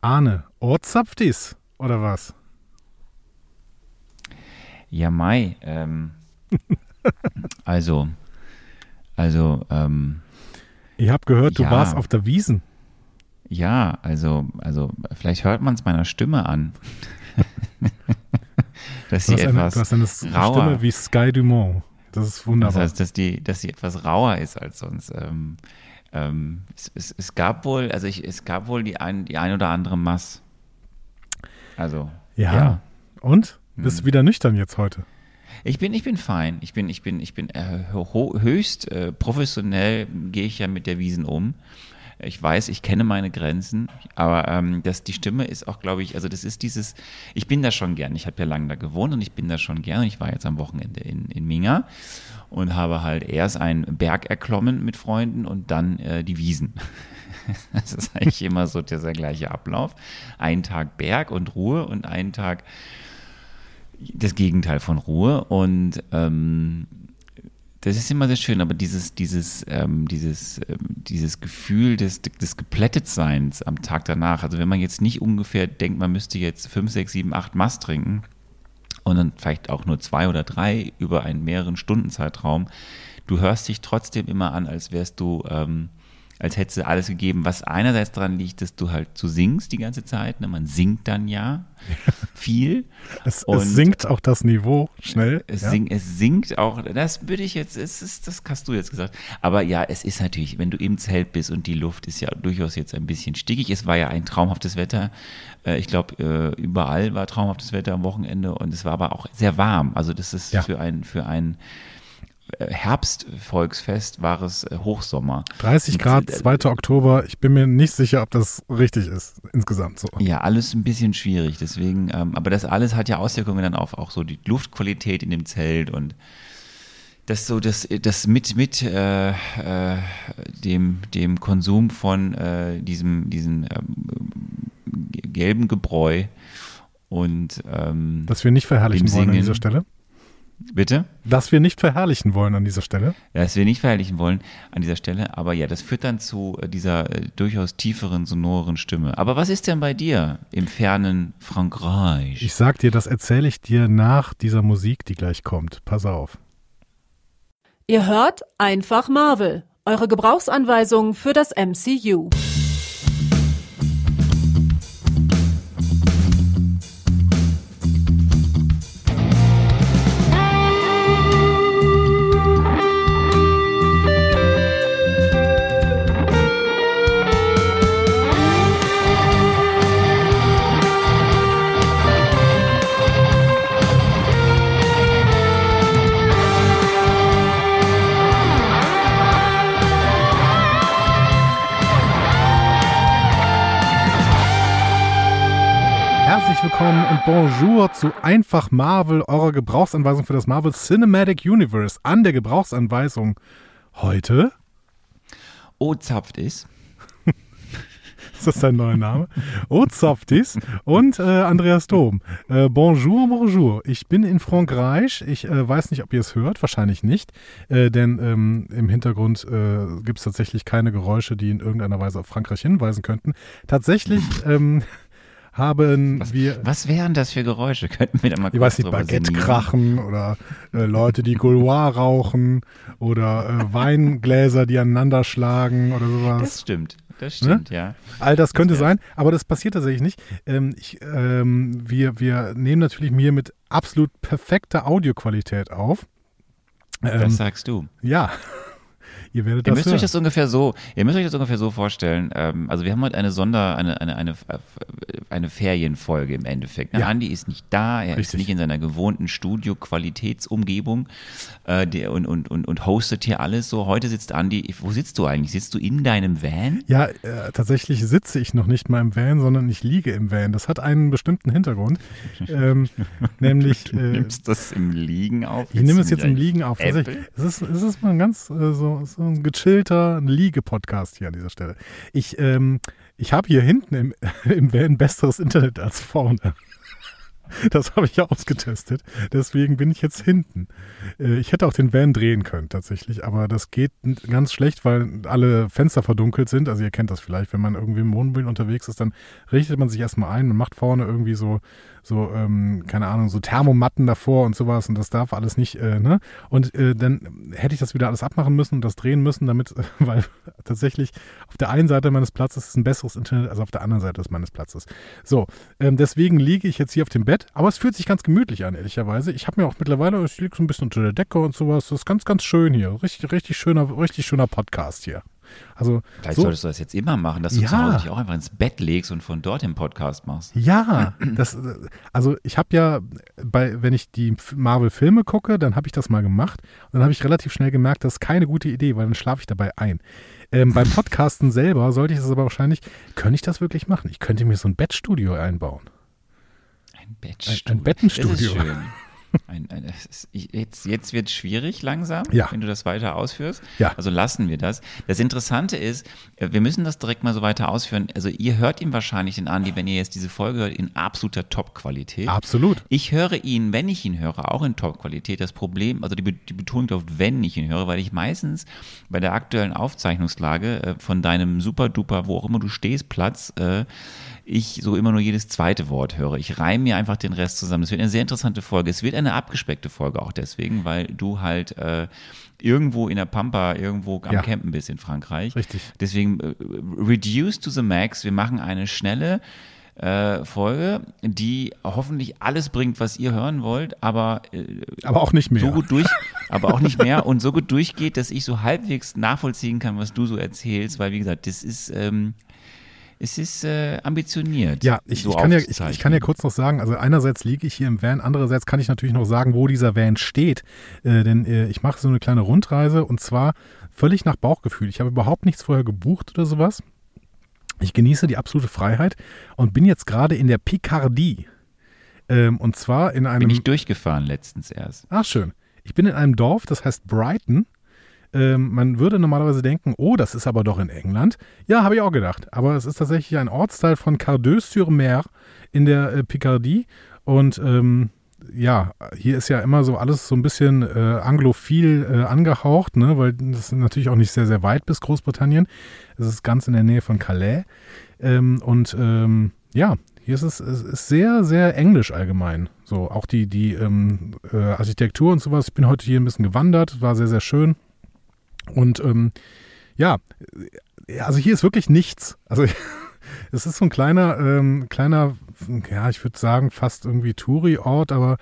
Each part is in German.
Arne, Ohrzapft ist, oder was? Ja, Mai. Ähm, also, also, ähm, Ich habe gehört, du Ja. warst auf der Wiesen. ja, also, also, vielleicht hört man es meiner Stimme an. dass Du sie hast, eine, etwas du hast eine rauer. Stimme wie Sky Dumont. Das ist Das wunderbar. heißt, dass die, dass sie etwas rauer ist als sonst. Ähm, ähm, es, es, es gab wohl, also ich, es gab wohl die ein, die ein oder andere Mass. Also, ja. ja. Und? Bist Hm. du wieder nüchtern jetzt heute? Ich bin, ich bin fein. Ich bin, ich bin, ich bin äh, höchst äh, professionell gehe ich ja mit der Wiesen um. Ich weiß, ich kenne meine Grenzen, aber ähm, das, die Stimme ist auch, glaube ich, also das ist dieses, ich bin da schon gern. Ich habe ja lange da gewohnt und ich bin da schon gern. Und ich war jetzt am Wochenende in, in Minga und habe halt erst einen Berg erklommen mit Freunden und dann äh, die Wiesen. Das ist eigentlich immer so dieser gleiche Ablauf. Ein Tag Berg und Ruhe und einen Tag das Gegenteil von Ruhe und ähm, das ist immer sehr schön, aber dieses, dieses, ähm, dieses, ähm, dieses Gefühl des, des Geplättetseins am Tag danach, also wenn man jetzt nicht ungefähr denkt, man müsste jetzt fünf, sechs, sieben, acht Mast trinken und dann vielleicht auch nur zwei oder drei über einen mehreren Stunden Zeitraum, du hörst dich trotzdem immer an, als wärst du, ähm, als hättest du alles gegeben, was einerseits daran liegt, dass du halt so singst die ganze Zeit, ne? man singt dann ja viel. Es, Und- es sinkt auch das Niveau schnell. Es, ja? sing, es singt auch, das würde ich jetzt, es ist, das hast du jetzt gesagt. Aber ja, es ist natürlich, wenn du im Zelt bist und die Luft ist ja durchaus jetzt ein bisschen stickig. Es war ja ein traumhaftes Wetter. Äh, Ich glaube, äh, überall war traumhaftes Wetter am Wochenende und es war aber auch sehr warm. Also das ist Ja. für ein, für ein Herbstvolksfest war es äh, Hochsommer. 30 Und, Grad, äh, 2. Oktober. Ich bin mir nicht sicher, ob das richtig ist insgesamt so. Ja, alles ein bisschen schwierig. Deswegen, ähm, aber das alles hat ja Auswirkungen dann auf auch so die Luftqualität in dem Zelt und das so das das mit mit äh, äh, dem dem Konsum von äh, diesem diesen ähm, gelben Gebräu und ähm, Dass wir nicht verherrlichen wollen an dieser Stelle. Bitte Dass wir nicht verherrlichen wollen an dieser Stelle. ja, das wir nicht verherrlichen wollen an dieser Stelle, aber ja, das führt dann zu äh, dieser äh, durchaus tieferen sonoren Stimme. Aber was ist denn bei dir im fernen Frankreich? Ich sag dir, das erzähle ich dir nach dieser Musik, die gleich kommt. Pass auf. Ihr hört einfach Marvel, eure Gebrauchsanweisung für das MCU. Willkommen und bonjour zu Einfach Marvel, eurer Gebrauchsanweisung für das Marvel Cinematic Universe. An der Gebrauchsanweisung heute, Oh, zapft ist. das dein neuer Name? Oh, Zoftis und äh, Andreas Dom. Äh, bonjour, bonjour. Ich bin in Frankreich. Ich äh, weiß nicht, ob ihr es hört, wahrscheinlich nicht, äh, denn ähm, im Hintergrund äh, gibt es tatsächlich keine Geräusche, die in irgendeiner Weise auf Frankreich hinweisen könnten. Tatsächlich ähm, haben wir... Was wären das für Geräusche? Könnten wir da mal Ich weiß nicht, Baguette sinnieren? krachen oder äh, Leute, die Gaulois rauchen oder äh, Weingläser, die aneinander schlagen oder sowas. Das stimmt, das stimmt, ja. All das könnte Ja. sein, aber das passiert tatsächlich nicht. Ähm, ich, ähm, wir, wir nehmen natürlich mir mit absolut perfekter Audioqualität auf. Ähm, Das sagst du. ja, ihr werdet Ihr das müsst hören. euch das ungefähr so, ihr müsst euch das ungefähr so vorstellen. Ähm, also wir haben heute eine Sonder, eine, eine, eine, eine Ferienfolge im Endeffekt. Ne? Ja. Andi ist nicht da, er ist Richtig. nicht in seiner gewohnten Studio-Qualitätsumgebung äh, der, und, und, und, und hostet hier alles so. Heute sitzt Andi, wo sitzt du eigentlich? Sitzt du in deinem Van? ja, äh, tatsächlich sitze ich noch nicht mal im Van, sondern ich liege im Van. Das hat einen bestimmten Hintergrund. ähm, nämlich, Du äh, nimmst das im Liegen auf? Ich nehme es jetzt im Liegen auf. Es ist, es ist mal ein ganz äh, so ein gechillter Liege-Podcast hier an dieser Stelle. Ich, ähm, ich habe hier hinten im, im Van besseres Internet als vorne. Das habe ich ja ausgetestet. Deswegen bin ich jetzt hinten. Äh, ich hätte auch den Van drehen können tatsächlich, aber das geht ganz schlecht, weil alle Fenster verdunkelt sind. Also ihr kennt das vielleicht, wenn man irgendwie im Wohnmobil unterwegs ist, dann richtet man sich erstmal ein und macht vorne irgendwie so so, ähm, keine Ahnung, so Thermomatten davor und sowas und das darf alles nicht, äh, ne? Und äh, dann hätte ich das wieder alles abmachen müssen und das drehen müssen, damit, äh, weil tatsächlich auf der einen Seite meines Platzes ist ein besseres Internet als auf der anderen Seite meines Platzes. So, ähm, deswegen liege ich jetzt hier auf dem Bett, aber es fühlt sich ganz gemütlich an, ehrlicherweise. Ich habe mir auch mittlerweile, ich liege so ein bisschen unter der Decke und sowas. Das ist ganz, ganz schön hier. Richtig, richtig schöner, richtig schöner Podcast hier. Also, Vielleicht so, solltest du das jetzt immer machen, dass du Ja. zu Hause dich auch einfach ins Bett legst und von dort den Podcast machst. Ja, das, also ich habe ja, bei, wenn ich die Marvel-Filme gucke, dann habe ich das mal gemacht und dann habe ich relativ schnell gemerkt, das ist keine gute Idee, weil dann schlafe ich dabei ein. Ähm, beim Podcasten selber sollte ich das aber wahrscheinlich, könnte ich das wirklich machen? Ich könnte mir so ein Bettstudio einbauen. Ein Bettstudio. ein Bettenstudio. Das ist schön. Ein, ein, jetzt jetzt wird es schwierig langsam, Ja. wenn du das weiter ausführst. Ja. Also lassen wir das. Das Interessante ist, äh, wir müssen das direkt mal so weiter ausführen. Also ihr hört ihn wahrscheinlich den Andi, wenn ihr jetzt diese Folge hört, in absoluter Top-Qualität. Absolut. Ich höre ihn, wenn ich ihn höre, auch in Top-Qualität. Das Problem, also die, Be- die Betonung auf wenn ich ihn höre, weil ich meistens bei der aktuellen Aufzeichnungslage äh, von deinem super-duper, wo auch immer du stehst, Platz, äh, ich so immer nur jedes zweite Wort höre. Ich reime mir einfach den Rest zusammen. Es wird eine sehr interessante Folge. Es wird eine abgespeckte Folge auch deswegen, weil du halt äh, irgendwo in der Pampa, irgendwo am Ja. Campen bist in Frankreich. Richtig. Deswegen äh, reduce to the max. Wir machen eine schnelle äh, Folge, die hoffentlich alles bringt, was ihr hören wollt, aber äh, Aber auch nicht mehr. so gut durch, aber auch nicht mehr und so gut durchgeht, dass ich so halbwegs nachvollziehen kann, was du so erzählst, weil wie gesagt, das ist ähm, es ist äh, ambitioniert. Ja, ich, so ich, kann ja, ich, ich kann ja kurz noch sagen, also einerseits liege ich hier im Van, andererseits kann ich natürlich noch sagen, wo dieser Van steht. Äh, denn äh, ich mache so eine kleine Rundreise und zwar völlig nach Bauchgefühl. Ich habe überhaupt nichts vorher gebucht oder sowas. Ich genieße die absolute Freiheit und bin jetzt gerade in der Picardie. Ähm, und zwar in einem. bin ich durchgefahren letztens erst. Ach, schön. Ich bin in einem Dorf, das heißt Brighton. Ähm, man würde normalerweise denken, oh, das ist aber doch in England. Ja, habe ich auch gedacht. Aber es ist tatsächlich ein Ortsteil von Cardew-sur-Mer in der äh, Picardie. Und ähm, ja, hier ist ja immer so alles so ein bisschen äh, anglophil äh, angehaucht, ne? weil das ist natürlich auch nicht sehr, sehr weit bis Großbritannien. Es ist ganz in der Nähe von Calais. Ähm, und ähm, ja, hier ist es, es ist sehr, sehr englisch allgemein. So, auch die, die ähm, äh, Architektur und sowas. Ich bin heute hier ein bisschen gewandert, war sehr, sehr schön. Und ähm, ja, also hier ist wirklich nichts. Also es ist so ein kleiner, ähm, kleiner, ja, ich würde sagen, fast irgendwie Touri-Ort, aber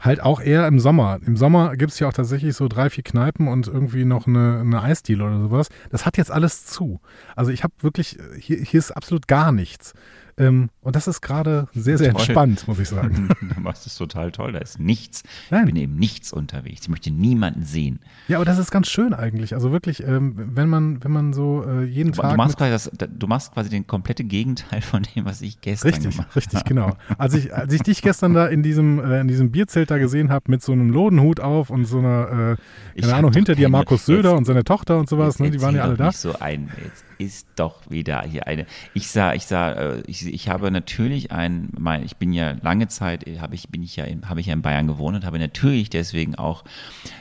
halt auch eher im Sommer. Im Sommer gibt es ja auch tatsächlich so drei, vier Kneipen und irgendwie noch eine, eine Eisdiele oder sowas. Das hat jetzt alles zu. Also ich habe wirklich, hier, hier ist absolut gar nichts. Ähm, und das ist gerade sehr, sehr Toll. entspannt, muss ich sagen. du machst es total toll, da ist nichts. Nein. Ich bin eben nichts unterwegs. Ich möchte niemanden sehen. Ja, aber das ist ganz schön eigentlich. Also wirklich, ähm, wenn man, wenn man so äh, jeden Du, Tag. du, machst quasi das, du machst quasi den komplette Gegenteil von dem, was ich gestern Richtig, gemacht habe. richtig, genau. Als ich, als ich dich gestern da in diesem, äh, in diesem Bierzelt da gesehen habe mit so einem Lodenhut auf und so einer, äh, keine Ahnung, hinter dir Markus Söder jetzt- und seine Tochter und sowas, ne, die waren ja alle da. So ein, jetzt ist doch wieder hier eine. Ich sah, ich sah, äh, ich, ich habe natürlich ein, mein, ich bin ja lange Zeit, äh, habe ich, bin ich ja, in, habe ich ja in Bayern gewohnt und habe natürlich deswegen auch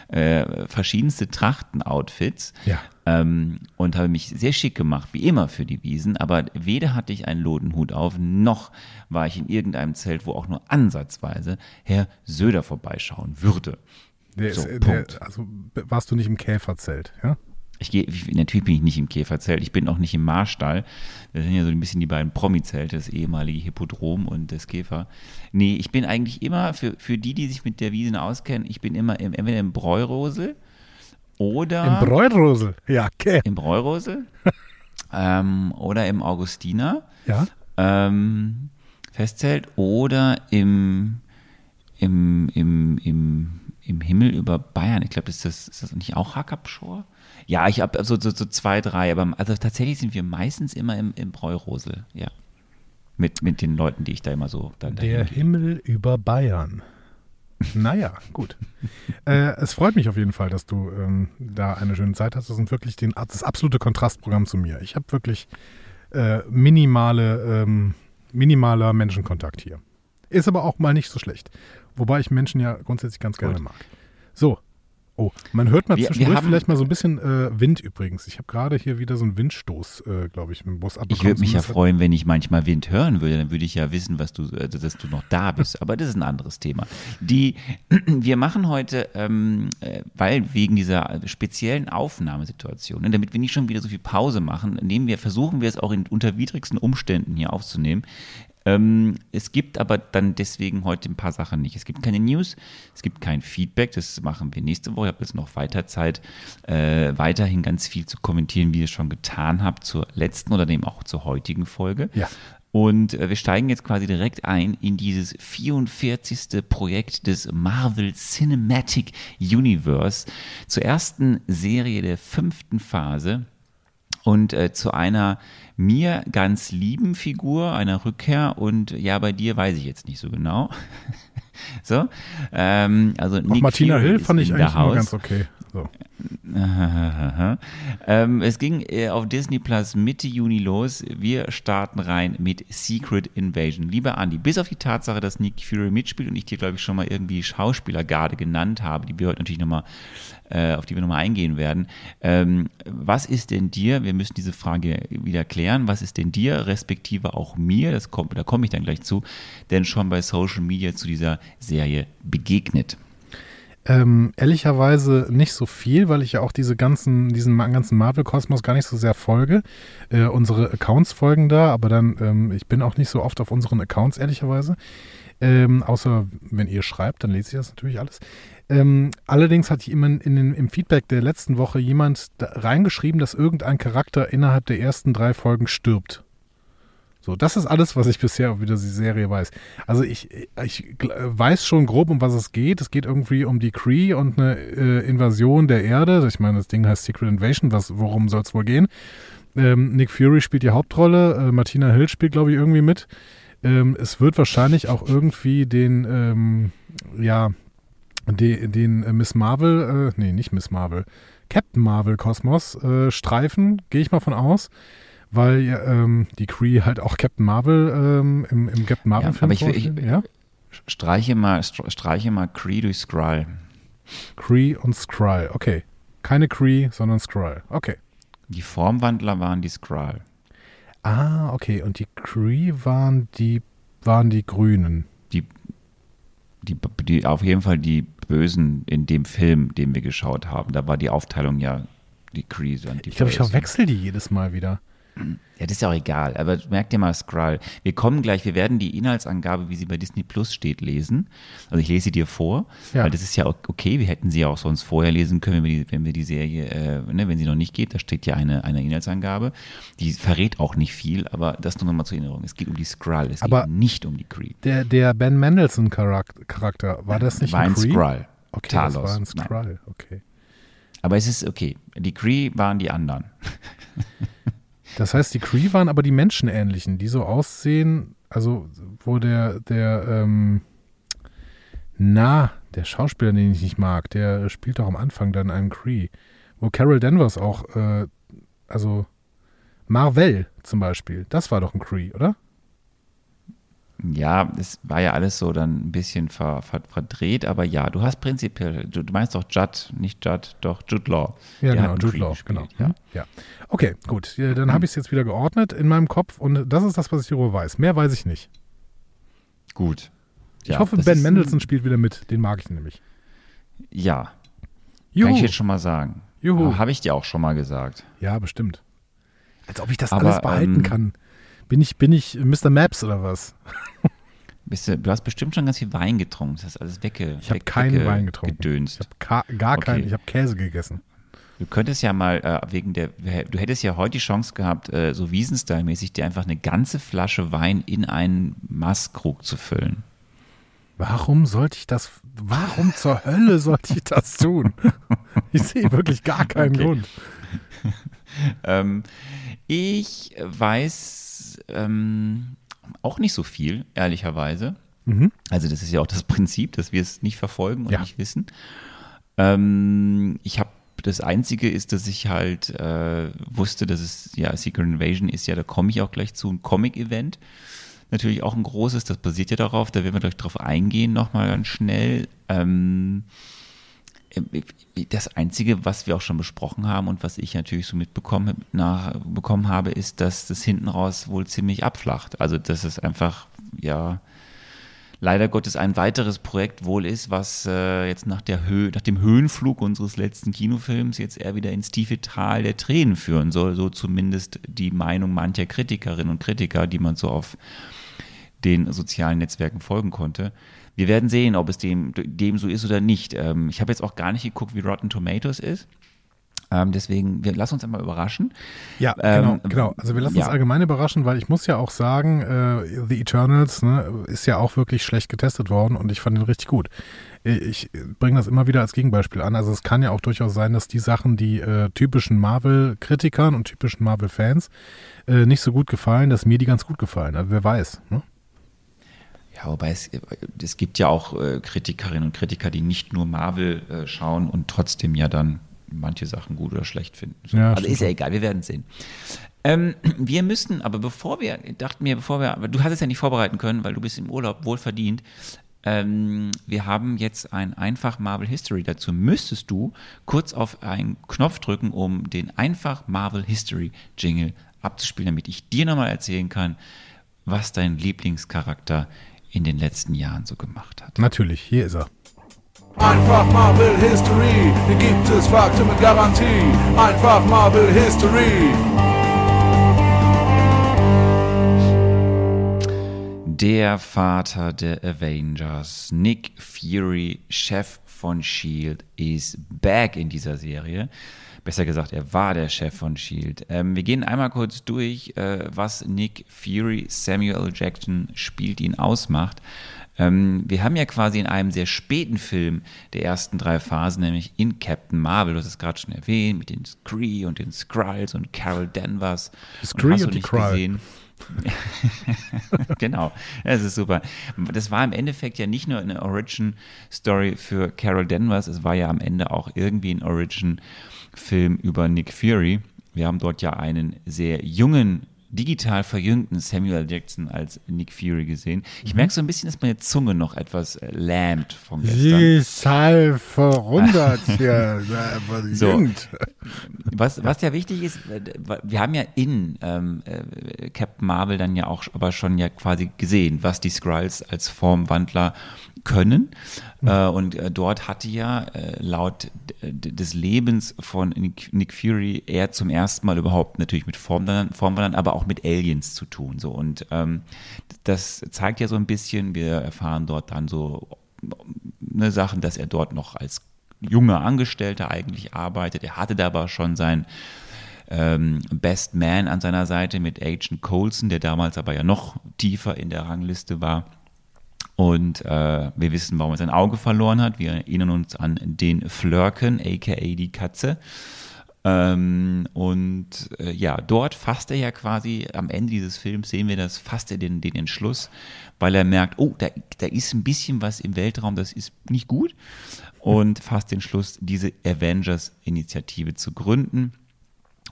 äh, verschiedenste Trachten-Outfits. Ja. Ähm, und habe mich sehr schick gemacht, wie immer für die Wiesen, aber weder hatte ich einen Lodenhut auf, noch war ich in irgendeinem Zelt, wo auch nur ansatzweise Herr Söder vorbeischauen würde. Der So, ist, äh, der, also warst du nicht im Käferzelt, ja? Ich gehe, ich- natürlich bin ich nicht im Käferzelt, ich bin auch nicht im Marstall. Das sind ja so ein bisschen die beiden Promi-Zelte, das ehemalige Hippodrom und das Käfer. Nee, ich bin eigentlich immer, für, für die, die sich mit der Wiesen auskennen, ich bin immer im, entweder im Bräurosel oder Im Bräurosel, ja, okay. im Bräurosel ähm, oder im Augustiner Ja, ähm, Festzelt oder im, im, im, im, im Himmel über Bayern. Ich glaube, ist das, ist das nicht auch Hackabschor? Ja, ich habe so, so, so zwei, drei, aber also tatsächlich sind wir meistens immer im, im Bräurosel, ja. Mit, mit den Leuten, die ich da immer so dann der gehe. Himmel über Bayern. Naja, gut. äh, es freut mich auf jeden Fall, dass du ähm, da eine schöne Zeit hast. Das ist wirklich den, das absolute Kontrastprogramm zu mir. Ich habe wirklich äh, minimale, ähm, minimaler Menschenkontakt hier. Ist aber auch mal nicht so schlecht. Wobei ich Menschen ja grundsätzlich ganz gerne Gut. mag. So. Oh, man hört mal Wir- wir zwischendurch haben- vielleicht mal so ein bisschen äh, Wind übrigens. Ich habe gerade hier wieder so einen Windstoß, äh, glaube ich, mit dem Bus abbekommen. Ich würde mich ja freuen, wenn ich manchmal Wind hören würde, dann würde ich ja wissen, was du, äh, dass du noch da bist. Aber das ist ein anderes Thema. Die, wir machen heute, ähm, äh, weil wegen dieser speziellen Aufnahmesituation, ne, damit wir nicht schon wieder so viel Pause machen, nehmen wir, versuchen wir es auch in unter widrigsten Umständen hier aufzunehmen. Ähm, es gibt aber dann deswegen heute ein paar Sachen nicht. Es gibt keine News, es gibt kein Feedback, das machen wir nächste Woche. Ich habe jetzt noch weiter Zeit, äh, weiterhin ganz viel zu kommentieren, wie ihr es schon getan habt zur letzten oder dem auch zur heutigen Folge. Ja. Und äh, wir steigen jetzt quasi direkt ein in dieses 44. Projekt des Marvel Cinematic Universe zur ersten Serie der fünften Phase und äh, zu einer mir ganz lieben Figur, einer Rückkehr und ja, bei dir weiß ich jetzt nicht so genau. so, ähm, also Auch Nick Martina Fury Hill fand ich eigentlich immer ganz okay. So. ähm, es ging äh, auf Disney Plus Mitte Juni los. Wir starten rein mit Secret Invasion. Lieber Andi, bis auf die Tatsache, dass Nick Fury mitspielt und ich dir, glaube ich, schon mal irgendwie Schauspielergarde genannt habe, die wir heute natürlich nochmal, äh, auf die wir nochmal eingehen werden. Ähm, was ist denn dir, wir müssen diese Frage wieder klären, was ist denn dir, respektive auch mir, das kommt, da komme ich dann gleich zu, denn schon bei Social Media zu dieser Serie begegnet? Ähm, ehrlicherweise nicht so viel, weil ich ja auch diese ganzen, diesen ganzen Marvel-Kosmos gar nicht so sehr folge. Äh, unsere Accounts folgen da, aber dann, ähm, ich bin auch nicht so oft auf unseren Accounts, ehrlicherweise. Ähm, außer wenn ihr schreibt, dann lese ich das natürlich alles. Ähm, allerdings hat jemand in den, im Feedback der letzten Woche jemand da reingeschrieben, dass irgendein Charakter innerhalb der ersten drei Folgen stirbt. So, das ist alles, was ich bisher über die Serie weiß. Also ich, ich weiß schon grob, um was es geht. Es geht irgendwie um die Kree und eine äh, Invasion der Erde. Ich meine, das Ding heißt Secret Invasion. Was, worum soll es wohl gehen? Ähm, Nick Fury spielt die Hauptrolle. Äh, Martina Hill spielt, glaube ich, irgendwie mit. Ähm, es wird wahrscheinlich auch irgendwie den, ähm, ja, de, den äh, Miss Marvel, äh, nee, nicht Miss Marvel, Captain Marvel Kosmos äh, streifen, gehe ich mal von aus. Weil ähm, die Kree halt auch Captain Marvel ähm, im, im Captain Marvel Ja, Film aber ich ich- ja? Streiche mal, str- streiche mal Kree durch Skrull. Kree und Skrull, okay. Keine Kree, sondern Skrull, okay. Die Formwandler waren die Skrull. Ah, okay. Und die Kree waren die, waren die Grünen. Die, die, die, auf jeden Fall die Bösen in dem Film, den wir geschaut haben. Da war die Aufteilung ja die Kree und die Ich glaube, ich verwechsel die jedes Mal wieder. Ja, das ist ja auch egal. Aber merk dir mal Skrull. Wir kommen gleich, wir werden die Inhaltsangabe, wie sie bei Disney Plus steht, lesen. Also ich lese sie dir vor, Ja. weil das ist ja okay. Wir hätten sie ja auch sonst vorher lesen können, wenn wir die, wenn wir die Serie, äh, ne, wenn sie noch nicht geht. Da steht ja eine, eine Inhaltsangabe. Die verrät auch nicht viel, aber das nur nochmal zur Erinnerung. Es geht um die Skrull, es Aber- geht nicht um die Kree. Der, der Ben Mendelssohn Charak- Charakter, war das nicht war ein ein Kree? Skrull. Okay, Talos. das war ein Nein. Skrull, okay. Aber es ist okay. Die Kree waren die anderen. Das heißt, die Kree waren aber die Menschenähnlichen, die so aussehen, also wo der, der, ähm, na, der Schauspieler, den ich nicht mag, der spielt doch am Anfang dann einen Kree. Wo Carol Danvers auch, äh, also Marvel zum Beispiel, das war doch ein Kree, oder? Ja, es war ja alles so dann ein bisschen ver, ver, verdreht, aber ja, du hast prinzipiell, du, du meinst doch Judd, nicht Judd, doch Jude Law. Ja, Der genau, Jude Law, gespielt, genau. Ja. Hm, ja. Okay, gut, dann habe ich es jetzt wieder geordnet in meinem Kopf und das ist das, was ich darüber weiß. Mehr weiß ich nicht. Gut. Ich Ja, hoffe, das Ben Mendelssohn spielt wieder mit, den mag ich nämlich. ja, Juhu. kann ich jetzt schon mal sagen. Juhu. Habe ich dir auch schon mal gesagt. Ja, bestimmt. Als ob ich das Aber, alles behalten ähm, kann. Bin ich, bin ich Mr. Maps oder was? Bist du, du hast bestimmt schon ganz viel Wein getrunken. Das hast alles wegge, Ich habe weg- keinen wegge- Wein getrunken. Gedönst. Ich habe gar Okay. keinen, ich habe Käse gegessen. Du könntest ja mal äh, wegen der, du hättest ja heute die Chance gehabt, äh, so Wiesenstyle-mäßig dir einfach eine ganze Flasche Wein in einen Maßkrug zu füllen. Warum sollte ich das, warum zur Hölle sollte ich das tun? Ich sehe wirklich gar keinen Okay. Grund. Ähm, ich weiß ähm, auch nicht so viel, ehrlicherweise. Mhm. Also das ist ja auch das Prinzip, dass wir es nicht verfolgen und Ja. nicht wissen. Ähm, ich habe das Einzige ist, dass ich halt äh, wusste, dass es ja Secret Invasion ist ja, da komme ich auch gleich zu, ein Comic-Event. natürlich auch ein großes, das basiert ja darauf, da werden wir gleich drauf eingehen, nochmal ganz schnell. Ähm, das Einzige, was wir auch schon besprochen haben und was ich natürlich so mitbekommen nach, bekommen habe, ist, dass das hinten raus wohl ziemlich abflacht. Also, dass es einfach, ja, leider Gottes ein weiteres Projekt wohl ist, was äh, jetzt nach, der Höhe, nach dem Höhenflug unseres letzten Kinofilms jetzt eher wieder ins tiefe Tal der Tränen führen soll. So zumindest die Meinung mancher Kritikerinnen und Kritiker, die man so auf den sozialen Netzwerken folgen konnte. Wir werden sehen, ob es dem, dem so ist oder nicht. Ähm, ich habe jetzt auch gar nicht geguckt, wie Rotten Tomatoes ist. Ähm, deswegen, wir lassen uns einmal überraschen. Ja, genau, ähm, genau. Also wir lassen ja. uns allgemein überraschen, weil ich muss ja auch sagen, äh, The Eternals ne, ist ja auch wirklich schlecht getestet worden und ich fand ihn richtig gut. Ich bringe das immer wieder als Gegenbeispiel an. Also es kann ja auch durchaus sein, dass die Sachen, die äh, typischen Marvel-Kritikern und typischen Marvel-Fans äh, nicht so gut gefallen, dass mir die ganz gut gefallen. Also wer weiß. Ne? Ja, wobei es, es gibt ja auch äh, Kritikerinnen und Kritiker, die nicht nur Marvel äh, schauen und trotzdem ja dann manche Sachen gut oder schlecht finden. So. Ja, also ist ja egal, wir werden sehen. Ähm, wir müssen, aber bevor wir, dachten mir, bevor wir, aber du hast es ja nicht vorbereiten können, weil du bist im Urlaub wohlverdient. Ähm, wir haben jetzt ein einfach Marvel History. Dazu müsstest du kurz auf einen Knopf drücken, um den einfach Marvel History Jingle abzuspielen, damit ich dir nochmal erzählen kann, was dein Lieblingscharakter ist in den letzten Jahren so gemacht hat. Natürlich, hier ist er. Einfach Marvel History, hier gibt es Fakten mit Garantie. Einfach Marvel History. Der Vater der Avengers, Nick Fury, Chef von Shield, ist back in dieser Serie. Besser gesagt, er war der Chef von Shield. Ähm, wir gehen einmal kurz durch, äh, was Nick Fury, Samuel Jackson spielt, ihn ausmacht. Ähm, wir haben ja quasi in einem sehr späten Film der ersten drei Phasen, nämlich in Captain Marvel, du hast es gerade schon erwähnt, mit den Scree und den Skrulls und Carol Danvers. Scree und, und die Krall. genau, es ist super. Das war im Endeffekt ja nicht nur eine Origin-Story für Carol Danvers, es war ja am Ende auch irgendwie ein Origin Film über Nick Fury. Wir haben dort ja einen sehr jungen, digital verjüngten Samuel Jackson als Nick Fury gesehen. Ich mhm. merke so ein bisschen, dass meine Zunge noch etwas äh, lähmt von gestern. Sie ist halb verrundert hier, so, was, was ja wichtig ist, äh, wir haben ja in ähm, äh, Captain Marvel dann ja auch aber schon ja quasi gesehen, was die Skrulls als Formwandler können. Äh, und äh, dort hatte ja äh, laut des Lebens von Nick, Nick, Fury er zum ersten Mal überhaupt natürlich mit Formwandlern aber auch mit Aliens zu tun. So. Und ähm, das zeigt ja so ein bisschen, wir erfahren dort dann so ne, Sachen, dass er dort noch als junger Angestellter eigentlich arbeitet. Er hatte da aber schon sein ähm, Best Man an seiner Seite mit Agent Colson, der damals aber ja noch tiefer in der Rangliste war. Und äh, wir wissen, warum er sein Auge verloren hat. Wir erinnern uns an den Flirken, aka die Katze. Ähm, und äh, ja, dort fasst er ja quasi, am Ende dieses Films sehen wir das, fasst er den, den Entschluss, weil er merkt, oh, da, da ist ein bisschen was im Weltraum, das ist nicht gut. Und fasst den Schluss, diese Avengers-Initiative zu gründen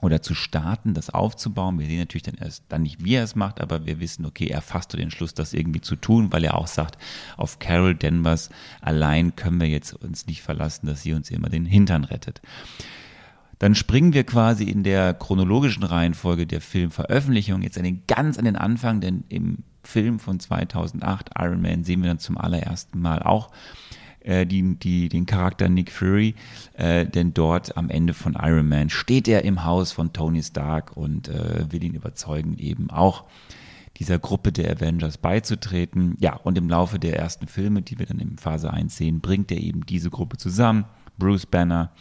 oder zu starten, das aufzubauen. Wir sehen natürlich dann erst dann nicht, wie er es macht, aber wir wissen, okay, er fasst den Schluss, das irgendwie zu tun, weil er auch sagt, auf Carol Danvers allein können wir jetzt uns nicht verlassen, dass sie uns immer den Hintern rettet. Dann springen wir quasi in der chronologischen Reihenfolge der Filmveröffentlichung jetzt an den, ganz an den Anfang, denn im Film von 2008, Iron Man, sehen wir dann zum allerersten Mal auch äh, die, die, den Charakter Nick Fury, äh, denn dort am Ende von Iron Man steht er im Haus von Tony Stark und äh, will ihn überzeugen, eben auch dieser Gruppe der Avengers beizutreten. Ja, und im Laufe der ersten Filme, die wir dann in Phase 1 sehen, bringt er eben diese Gruppe zusammen. Bruce Banner,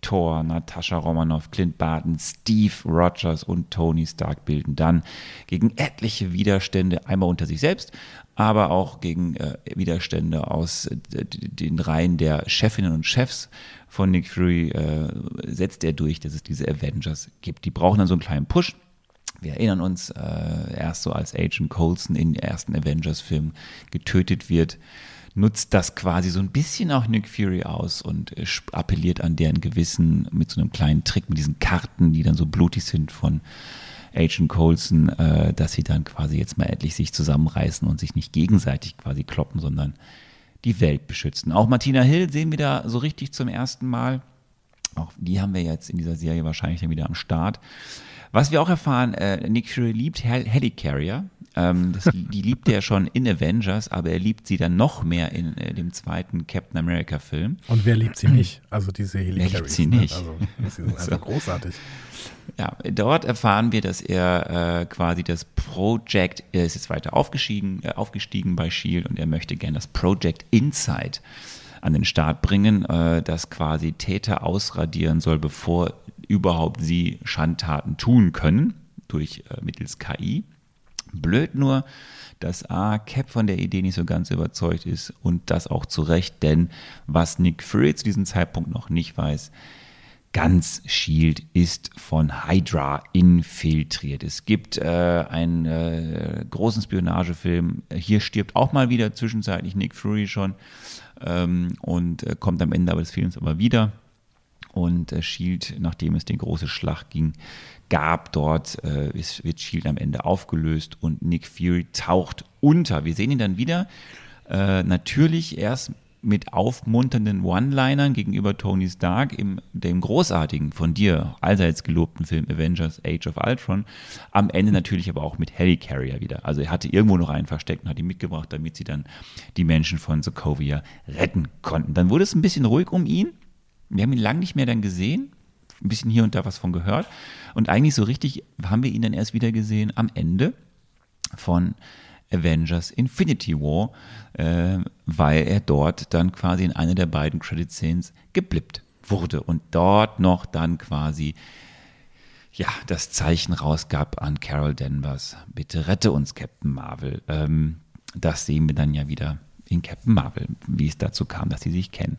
Thor, Natascha Romanoff, Clint Barton, Steve Rogers und Tony Stark bilden dann gegen etliche Widerstände, einmal unter sich selbst, aber auch gegen äh, Widerstände aus äh, den Reihen der Chefinnen und Chefs von Nick Fury äh, setzt er durch, dass es diese Avengers gibt. Die brauchen dann so einen kleinen Push. Wir erinnern uns, äh, erst so als Agent Coulson in den ersten Avengers-Film getötet wird, nutzt das quasi so ein bisschen auch Nick Fury aus und äh, appelliert an deren Gewissen mit so einem kleinen Trick, mit diesen Karten, die dann so blutig sind von Agent Coulson, äh, dass sie dann quasi jetzt mal endlich sich zusammenreißen und sich nicht gegenseitig quasi kloppen, sondern die Welt beschützen. Auch Martina Hill sehen wir da so richtig zum ersten Mal. Auch die haben wir jetzt in dieser Serie wahrscheinlich dann wieder am Start. Was wir auch erfahren, äh, Nick Fury liebt Hel Helicarrier. Ähm, das, die liebt er schon in Avengers, aber er liebt sie dann noch mehr in äh, dem zweiten Captain America Film. Und wer liebt sie nicht? Also diese Wer Helicarriers. liebt sie ne? nicht? Also, sie sind einfach großartig. Ja, dort erfahren wir, dass er äh, quasi das Project, er ist jetzt weiter aufgestiegen, äh, aufgestiegen bei Shield und er möchte gerne das Project Insight an den Start bringen, äh, das quasi Täter ausradieren soll, bevor überhaupt sie Schandtaten tun können durch äh, mittels KI. Blöd nur, dass A, Cap von der Idee nicht so ganz überzeugt ist und das auch zu Recht, denn was Nick Fury zu diesem Zeitpunkt noch nicht weiß, ganz Shield ist von Hydra infiltriert. Es gibt äh, einen äh, großen Spionagefilm. Hier stirbt auch mal wieder zwischenzeitlich Nick Fury schon ähm, und äh, kommt am Ende des Films aber wieder. Und äh, Shield, nachdem es die große Schlacht ging, gab dort, äh, ist, wird Shield am Ende aufgelöst und Nick Fury taucht unter. Wir sehen ihn dann wieder. Äh, natürlich erst mit aufmunternden One-Linern gegenüber Tony Stark im dem großartigen, von dir allseits gelobten Film Avengers Age of Ultron. Am Ende natürlich aber auch mit Helicarrier wieder. Also er hatte irgendwo noch einen versteckt und hat ihn mitgebracht, damit sie dann die Menschen von Sokovia retten konnten. Dann wurde es ein bisschen ruhig um ihn. Wir haben ihn lange nicht mehr dann gesehen. Ein bisschen hier und da was von gehört. Und eigentlich so richtig haben wir ihn dann erst wieder gesehen am Ende von Avengers Infinity War, äh, weil er dort dann quasi in einer der beiden Credit-Scenes geblippt wurde und dort noch dann quasi ja, das Zeichen rausgab an Carol Danvers, bitte rette uns, Captain Marvel. Ähm, das sehen wir dann ja wieder in Captain Marvel, wie es dazu kam, dass sie sich kennen.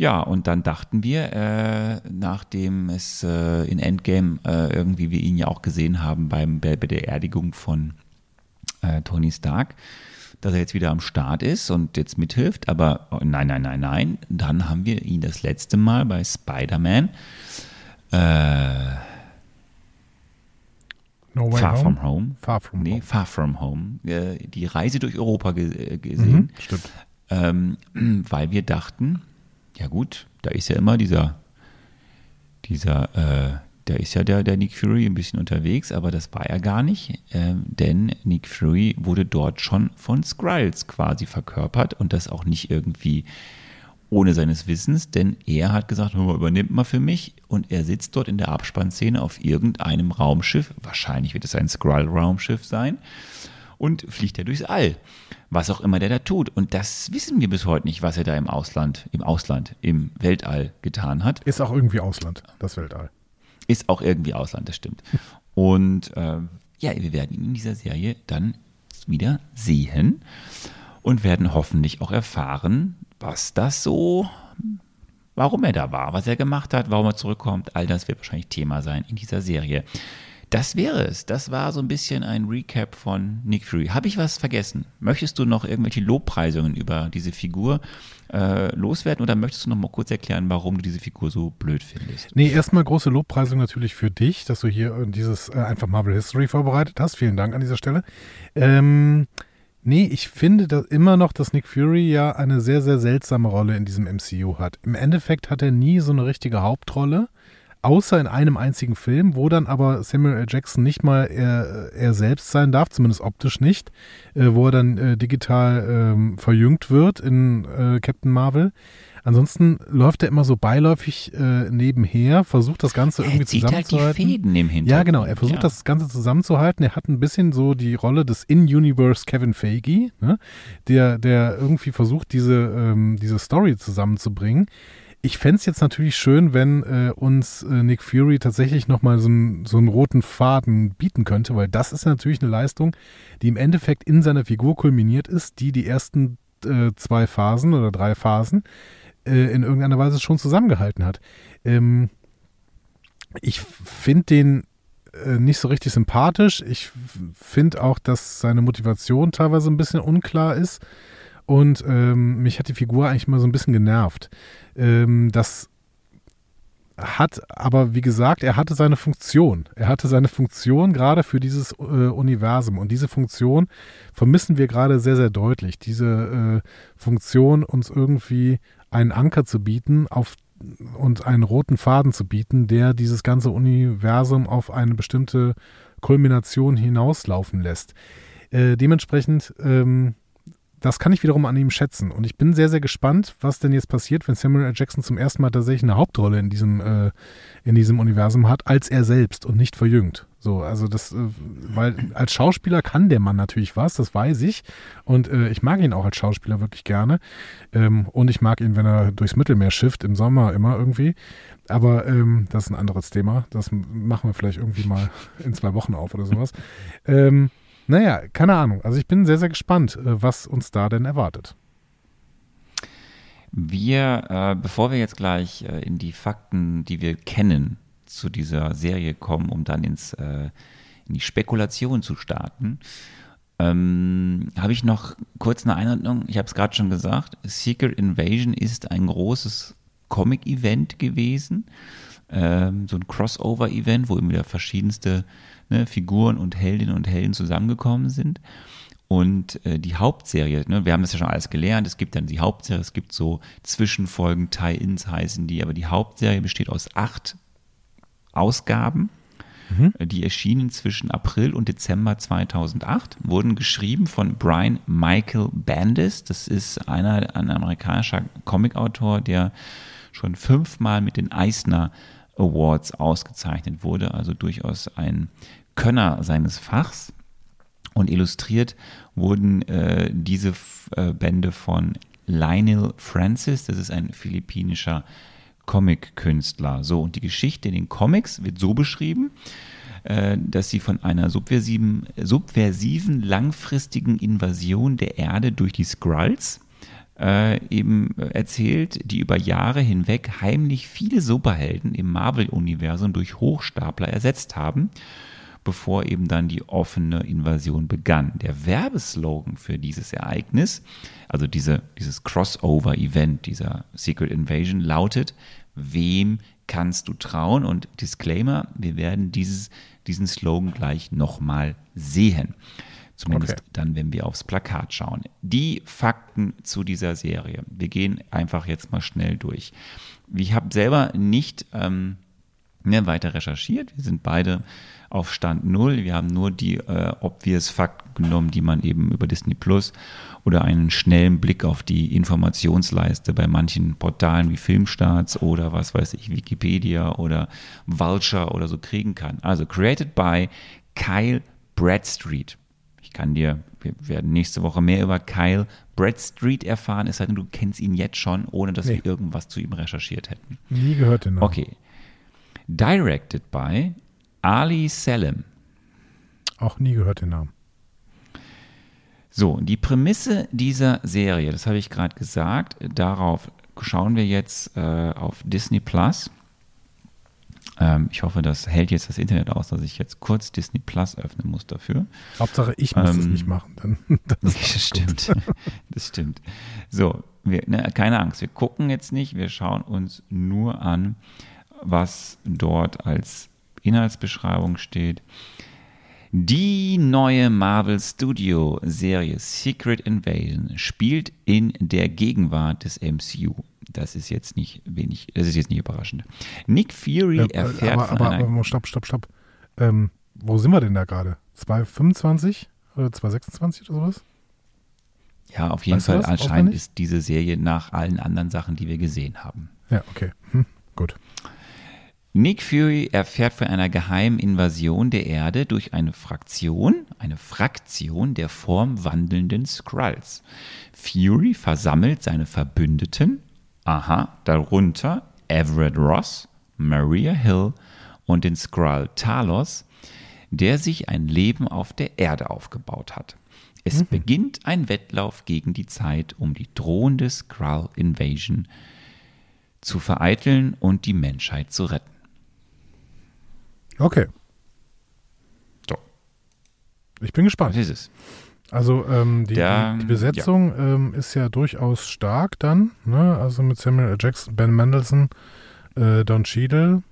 Ja, und dann dachten wir, äh, nachdem es äh, in Endgame äh, irgendwie wir ihn ja auch gesehen haben beim, bei der Erdigung von äh, Tony Stark, dass er jetzt wieder am Start ist und jetzt mithilft. Aber oh, nein, nein, nein, nein. Dann haben wir ihn das letzte Mal bei Spider-Man äh, No Far Home. From Home. Far From nee, Home. Far From Home. Äh, die Reise durch Europa ge äh, gesehen. Mhm, stimmt. Ähm, weil wir dachten, ja gut, da ist ja immer dieser, dieser, äh, da ist ja der, der Nick Fury ein bisschen unterwegs, aber das war er gar nicht, ähm, denn Nick Fury wurde dort schon von Skrulls quasi verkörpert und das auch nicht irgendwie ohne seines Wissens, denn er hat gesagt, "Hör mal, übernimmt mal für mich. Und er sitzt dort in der Abspannszene auf irgendeinem Raumschiff, wahrscheinlich wird es ein Skrull-Raumschiff sein, und fliegt er durchs All. Was auch immer der da tut. Und das wissen wir bis heute nicht, was er da im Ausland, im Ausland, im Weltall getan hat. Ist auch irgendwie Ausland, das Weltall. Ist auch irgendwie Ausland, das stimmt. Und ähm, ja, wir werden ihn in dieser Serie dann wieder sehen und werden hoffentlich auch erfahren, was das so, warum er da war, was er gemacht hat, warum er zurückkommt. All das wird wahrscheinlich Thema sein in dieser Serie. Das wäre es. Das war so ein bisschen ein Recap von Nick Fury. Habe ich was vergessen? Möchtest du noch irgendwelche Lobpreisungen über diese Figur äh, loswerden oder möchtest du noch mal kurz erklären, warum du diese Figur so blöd findest? Nee, erstmal große Lobpreisung natürlich für dich, dass du hier äh, dieses äh, einfach Marvel History vorbereitet hast. Vielen Dank an dieser Stelle. Ähm, nee, ich finde dass immer noch, dass Nick Fury ja eine sehr, sehr seltsame Rolle in diesem MCU hat. Im Endeffekt hat er nie so eine richtige Hauptrolle, außer in einem einzigen Film, wo dann aber Samuel L. Jackson nicht mal er, er selbst sein darf, zumindest optisch nicht, äh, wo er dann äh, digital ähm, verjüngt wird in äh, Captain Marvel. Ansonsten läuft er immer so beiläufig äh, nebenher, versucht das Ganze irgendwie er zieht halt die zusammenzuhalten. Fäden im Hintergrund. Ja, genau. Er versucht ja. das Ganze zusammenzuhalten. Er hat ein bisschen so die Rolle des In-Universe Kevin Feige, ne? der, der irgendwie versucht, diese, ähm, diese Story zusammenzubringen. Ich fände es jetzt natürlich schön, wenn äh, uns äh, Nick Fury tatsächlich nochmal so, so einen roten Faden bieten könnte, weil das ist natürlich eine Leistung, die im Endeffekt in seiner Figur kulminiert ist, die die ersten äh, zwei Phasen oder drei Phasen äh, in irgendeiner Weise schon zusammengehalten hat. Ähm, ich finde den äh, nicht so richtig sympathisch. Ich finde auch, dass seine Motivation teilweise ein bisschen unklar ist. Und ähm, mich hat die Figur eigentlich mal so ein bisschen genervt. Ähm, das hat, aber wie gesagt, er hatte seine Funktion. Er hatte seine Funktion gerade für dieses äh, Universum. Und diese Funktion vermissen wir gerade sehr, sehr deutlich. Diese äh, Funktion, uns irgendwie einen Anker zu bieten auf und einen roten Faden zu bieten, der dieses ganze Universum auf eine bestimmte Kulmination hinauslaufen lässt. Äh, dementsprechend ähm, das kann ich wiederum an ihm schätzen. Und ich bin sehr, sehr gespannt, was denn jetzt passiert, wenn Samuel L. Jackson zum ersten Mal tatsächlich eine Hauptrolle in diesem, äh, in diesem Universum hat, als er selbst und nicht verjüngt. So, also das, äh, weil als Schauspieler kann der Mann natürlich was, das weiß ich. Und äh, ich mag ihn auch als Schauspieler wirklich gerne. Ähm, und ich mag ihn, wenn er durchs Mittelmeer schifft, im Sommer immer irgendwie. Aber ähm, das ist ein anderes Thema. Das machen wir vielleicht irgendwie mal in zwei Wochen auf oder sowas. Ähm, naja, keine Ahnung. Also ich bin sehr, sehr gespannt, äh, was uns da denn erwartet. Wir, äh, bevor wir jetzt gleich äh, in die Fakten, die wir kennen, zu dieser Serie kommen, um dann ins, äh, in die Spekulation zu starten, ähm, habe ich noch kurz eine Einordnung. Ich habe es gerade schon gesagt. Secret Invasion ist ein großes Comic-Event gewesen. Ähm, so ein Crossover-Event, wo immer wieder verschiedenste ne, Figuren und Heldinnen und Helden zusammengekommen sind. Und äh, die Hauptserie, ne, wir haben das ja schon alles gelernt, es gibt dann die Hauptserie, es gibt so Zwischenfolgen, Tie-Ins heißen die, aber die Hauptserie besteht aus acht Ausgaben. Mhm. Die erschienen zwischen April und Dezember 2008, wurden geschrieben von Brian Michael Bandis. Das ist einer, ein amerikanischer Comicautor, der schon fünfmal mit den Eisner Awards ausgezeichnet wurde, also durchaus ein Könner seines Fachs. Und illustriert wurden äh, diese äh, Bände von Lionel Francis, das ist ein philippinischer Comic-Künstler. So, und die Geschichte in den Comics wird so beschrieben, äh, dass sie von einer subversiven, subversiven, langfristigen Invasion der Erde durch die Skrulls äh, eben erzählt, die über Jahre hinweg heimlich viele Superhelden im Marvel-Universum durch Hochstapler ersetzt haben bevor eben dann die offene Invasion begann. Der Werbeslogan für dieses Ereignis, also diese, dieses Crossover-Event, dieser Secret Invasion, lautet, wem kannst du trauen? Und Disclaimer, wir werden dieses, diesen Slogan gleich nochmal sehen. Zumindest okay. dann, wenn wir aufs Plakat schauen. Die Fakten zu dieser Serie. Wir gehen einfach jetzt mal schnell durch. Ich habe selber nicht ähm, mehr weiter recherchiert. Wir sind beide auf Stand Null. Wir haben nur die äh, obvious Fakten genommen, die man eben über Disney Plus oder einen schnellen Blick auf die Informationsleiste bei manchen Portalen wie Filmstarts oder was weiß ich, Wikipedia oder Vulture oder so kriegen kann. Also created by Kyle Bradstreet. Ich kann dir, wir werden nächste Woche mehr über Kyle Bradstreet erfahren, es sei denn, du kennst ihn jetzt schon, ohne dass nee. wir irgendwas zu ihm recherchiert hätten. Nie gehört den Namen. Okay. Directed by Ali Selim. Auch nie gehört den Namen. So, die Prämisse dieser Serie, das habe ich gerade gesagt, darauf schauen wir jetzt äh, auf Disney Plus. Ähm, ich hoffe, das hält jetzt das Internet aus, dass ich jetzt kurz Disney Plus öffnen muss dafür. Hauptsache, ich muss ähm, es nicht machen. Dann, das, das stimmt. das stimmt. So, wir, ne, keine Angst, wir gucken jetzt nicht, wir schauen uns nur an, was dort als Inhaltsbeschreibung steht. Die neue Marvel Studio Serie Secret Invasion spielt in der Gegenwart des MCU. Das ist jetzt nicht wenig, das ist jetzt nicht überraschend. Nick Fury äh, erfährt aber, von aber, einer aber, stopp, stopp, stopp. Ähm, wo sind wir denn da gerade? 225 oder 226 oder sowas? Ja, auf jeden weißt Fall anscheinend ist diese Serie nach allen anderen Sachen, die wir gesehen haben. Ja, okay. Hm, gut. Nick Fury erfährt von einer geheimen Invasion der Erde durch eine Fraktion, eine Fraktion der formwandelnden Skrulls. Fury versammelt seine Verbündeten, aha, darunter Everett Ross, Maria Hill und den Skrull Talos, der sich ein Leben auf der Erde aufgebaut hat. Es mhm. beginnt ein Wettlauf gegen die Zeit, um die drohende Skrull Invasion zu vereiteln und die Menschheit zu retten. Okay. So. Ich bin gespannt. Was ist es? Also ähm, die, Der, die, Besetzung ja. ähm, ist ja durchaus stark dann. Ne? Also mit Samuel L. Jackson, Ben Mendelssohn, Äh, Don Cheadle,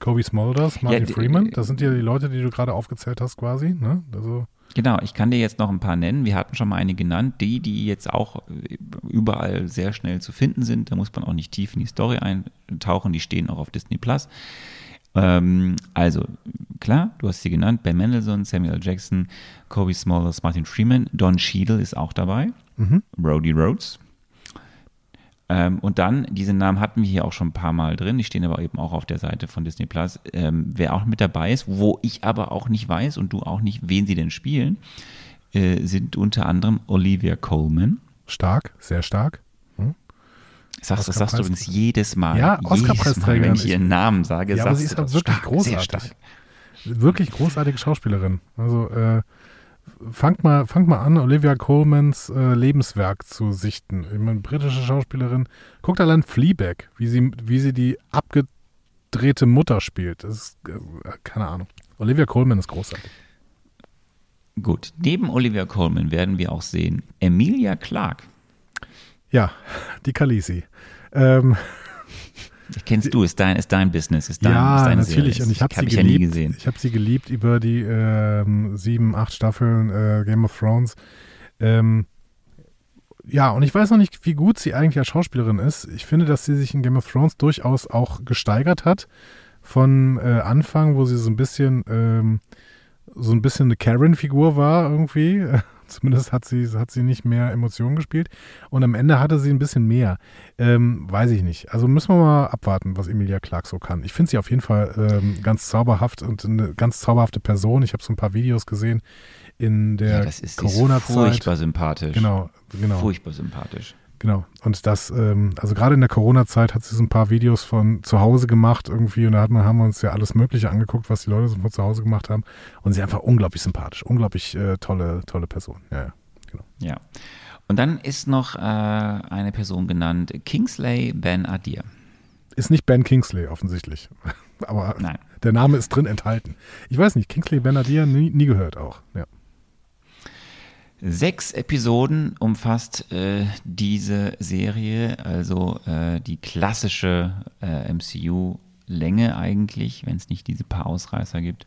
Kobe Smulders, Martin die- Freeman. Das sind ja die Leute, die du gerade aufgezählt hast, quasi. Ne? Also, Genau, ich kann dir jetzt noch ein paar nennen. Wir hatten schon mal einige genannt. Die, die jetzt auch äh, überall sehr schnell zu finden sind. Da muss man auch nicht tief in die Story eintauchen. Die stehen auch auf Disney Plus. Ähm, also, klar, du hast sie genannt. Ben Mendelssohn, Samuel. Jackson, Kobe Smulders, Martin Freeman. Don Cheadle ist auch dabei. Brody Rhodes. Ähm, und dann, diese Namen hatten wir hier auch schon ein paar Mal drin, die stehen aber eben auch auf der Seite von Disney Plus. Ähm, wer auch mit dabei ist, wo ich aber auch nicht weiß und du auch nicht, wen sie denn spielen, äh, sind unter anderem Olivia Colman. stark, sehr stark. Sagst, das sagst du übrigens jedes Mal. Ja, Oscar-Preisträgerin. wenn ich ihren Namen sage, Ja, aber sagst sie ist halt wirklich stark, großartig. stark. Wirklich großartige Schauspielerin. Also, äh, fangt mal, fangt mal an, Olivia Colmans äh, Lebenswerk zu sichten. Ich meine, britische Schauspielerin. Guckt allein Fleabag, wie sie, wie sie die abgedrehte Mutter spielt. Das ist, äh, keine Ahnung. Olivia Colman ist großartig. Gut, neben Olivia Colman werden wir auch sehen Emilia Clarke. Ja, die Khaleesi. Ähm, Kennst du, ist dein, ist dein Business, ist dein, ist ja, deine natürlich. Serie. Und ich habe hab sie ich ja nie geliebt. gesehen. Ich habe sie geliebt über die ähm, sieben, acht Staffeln äh, Game of Thrones. Ähm, ja, und ich weiß noch nicht, wie gut sie eigentlich als Schauspielerin ist. Ich finde, dass sie sich in Game of Thrones durchaus auch gesteigert hat. Von äh, Anfang, wo sie so ein bisschen, ähm, so ein bisschen eine Karen-Figur war irgendwie. Zumindest hat sie, hat sie nicht mehr Emotionen gespielt. Und am Ende hatte sie ein bisschen mehr. Ähm, weiß ich nicht. Also müssen wir mal abwarten, was Emilia Clarke so kann. Ich finde sie auf jeden Fall ähm, ganz zauberhaft und eine ganz zauberhafte Person. Ich habe so ein paar Videos gesehen in der ja, das ist Corona-Zeit. furchtbar sympathisch. Genau, genau. Furchtbar sympathisch. Genau. Und das, ähm, also gerade in der Corona-Zeit hat sie so ein paar Videos von zu Hause gemacht irgendwie und da hat man, haben wir uns ja alles Mögliche angeguckt, was die Leute so von zu Hause gemacht haben. Und sie ist einfach unglaublich sympathisch, unglaublich äh, tolle, tolle Person. Ja, ja. Genau. Ja. Und dann ist noch äh, eine Person genannt, Kingsley Ben Adir. Ist nicht Ben Kingsley offensichtlich. Aber Nein. der Name ist drin enthalten. Ich weiß nicht, Kingsley Benadir nie, nie gehört auch. Ja. Sechs Episoden umfasst äh, diese Serie, also äh, die klassische äh, MCU-Länge eigentlich, wenn es nicht diese paar Ausreißer gibt.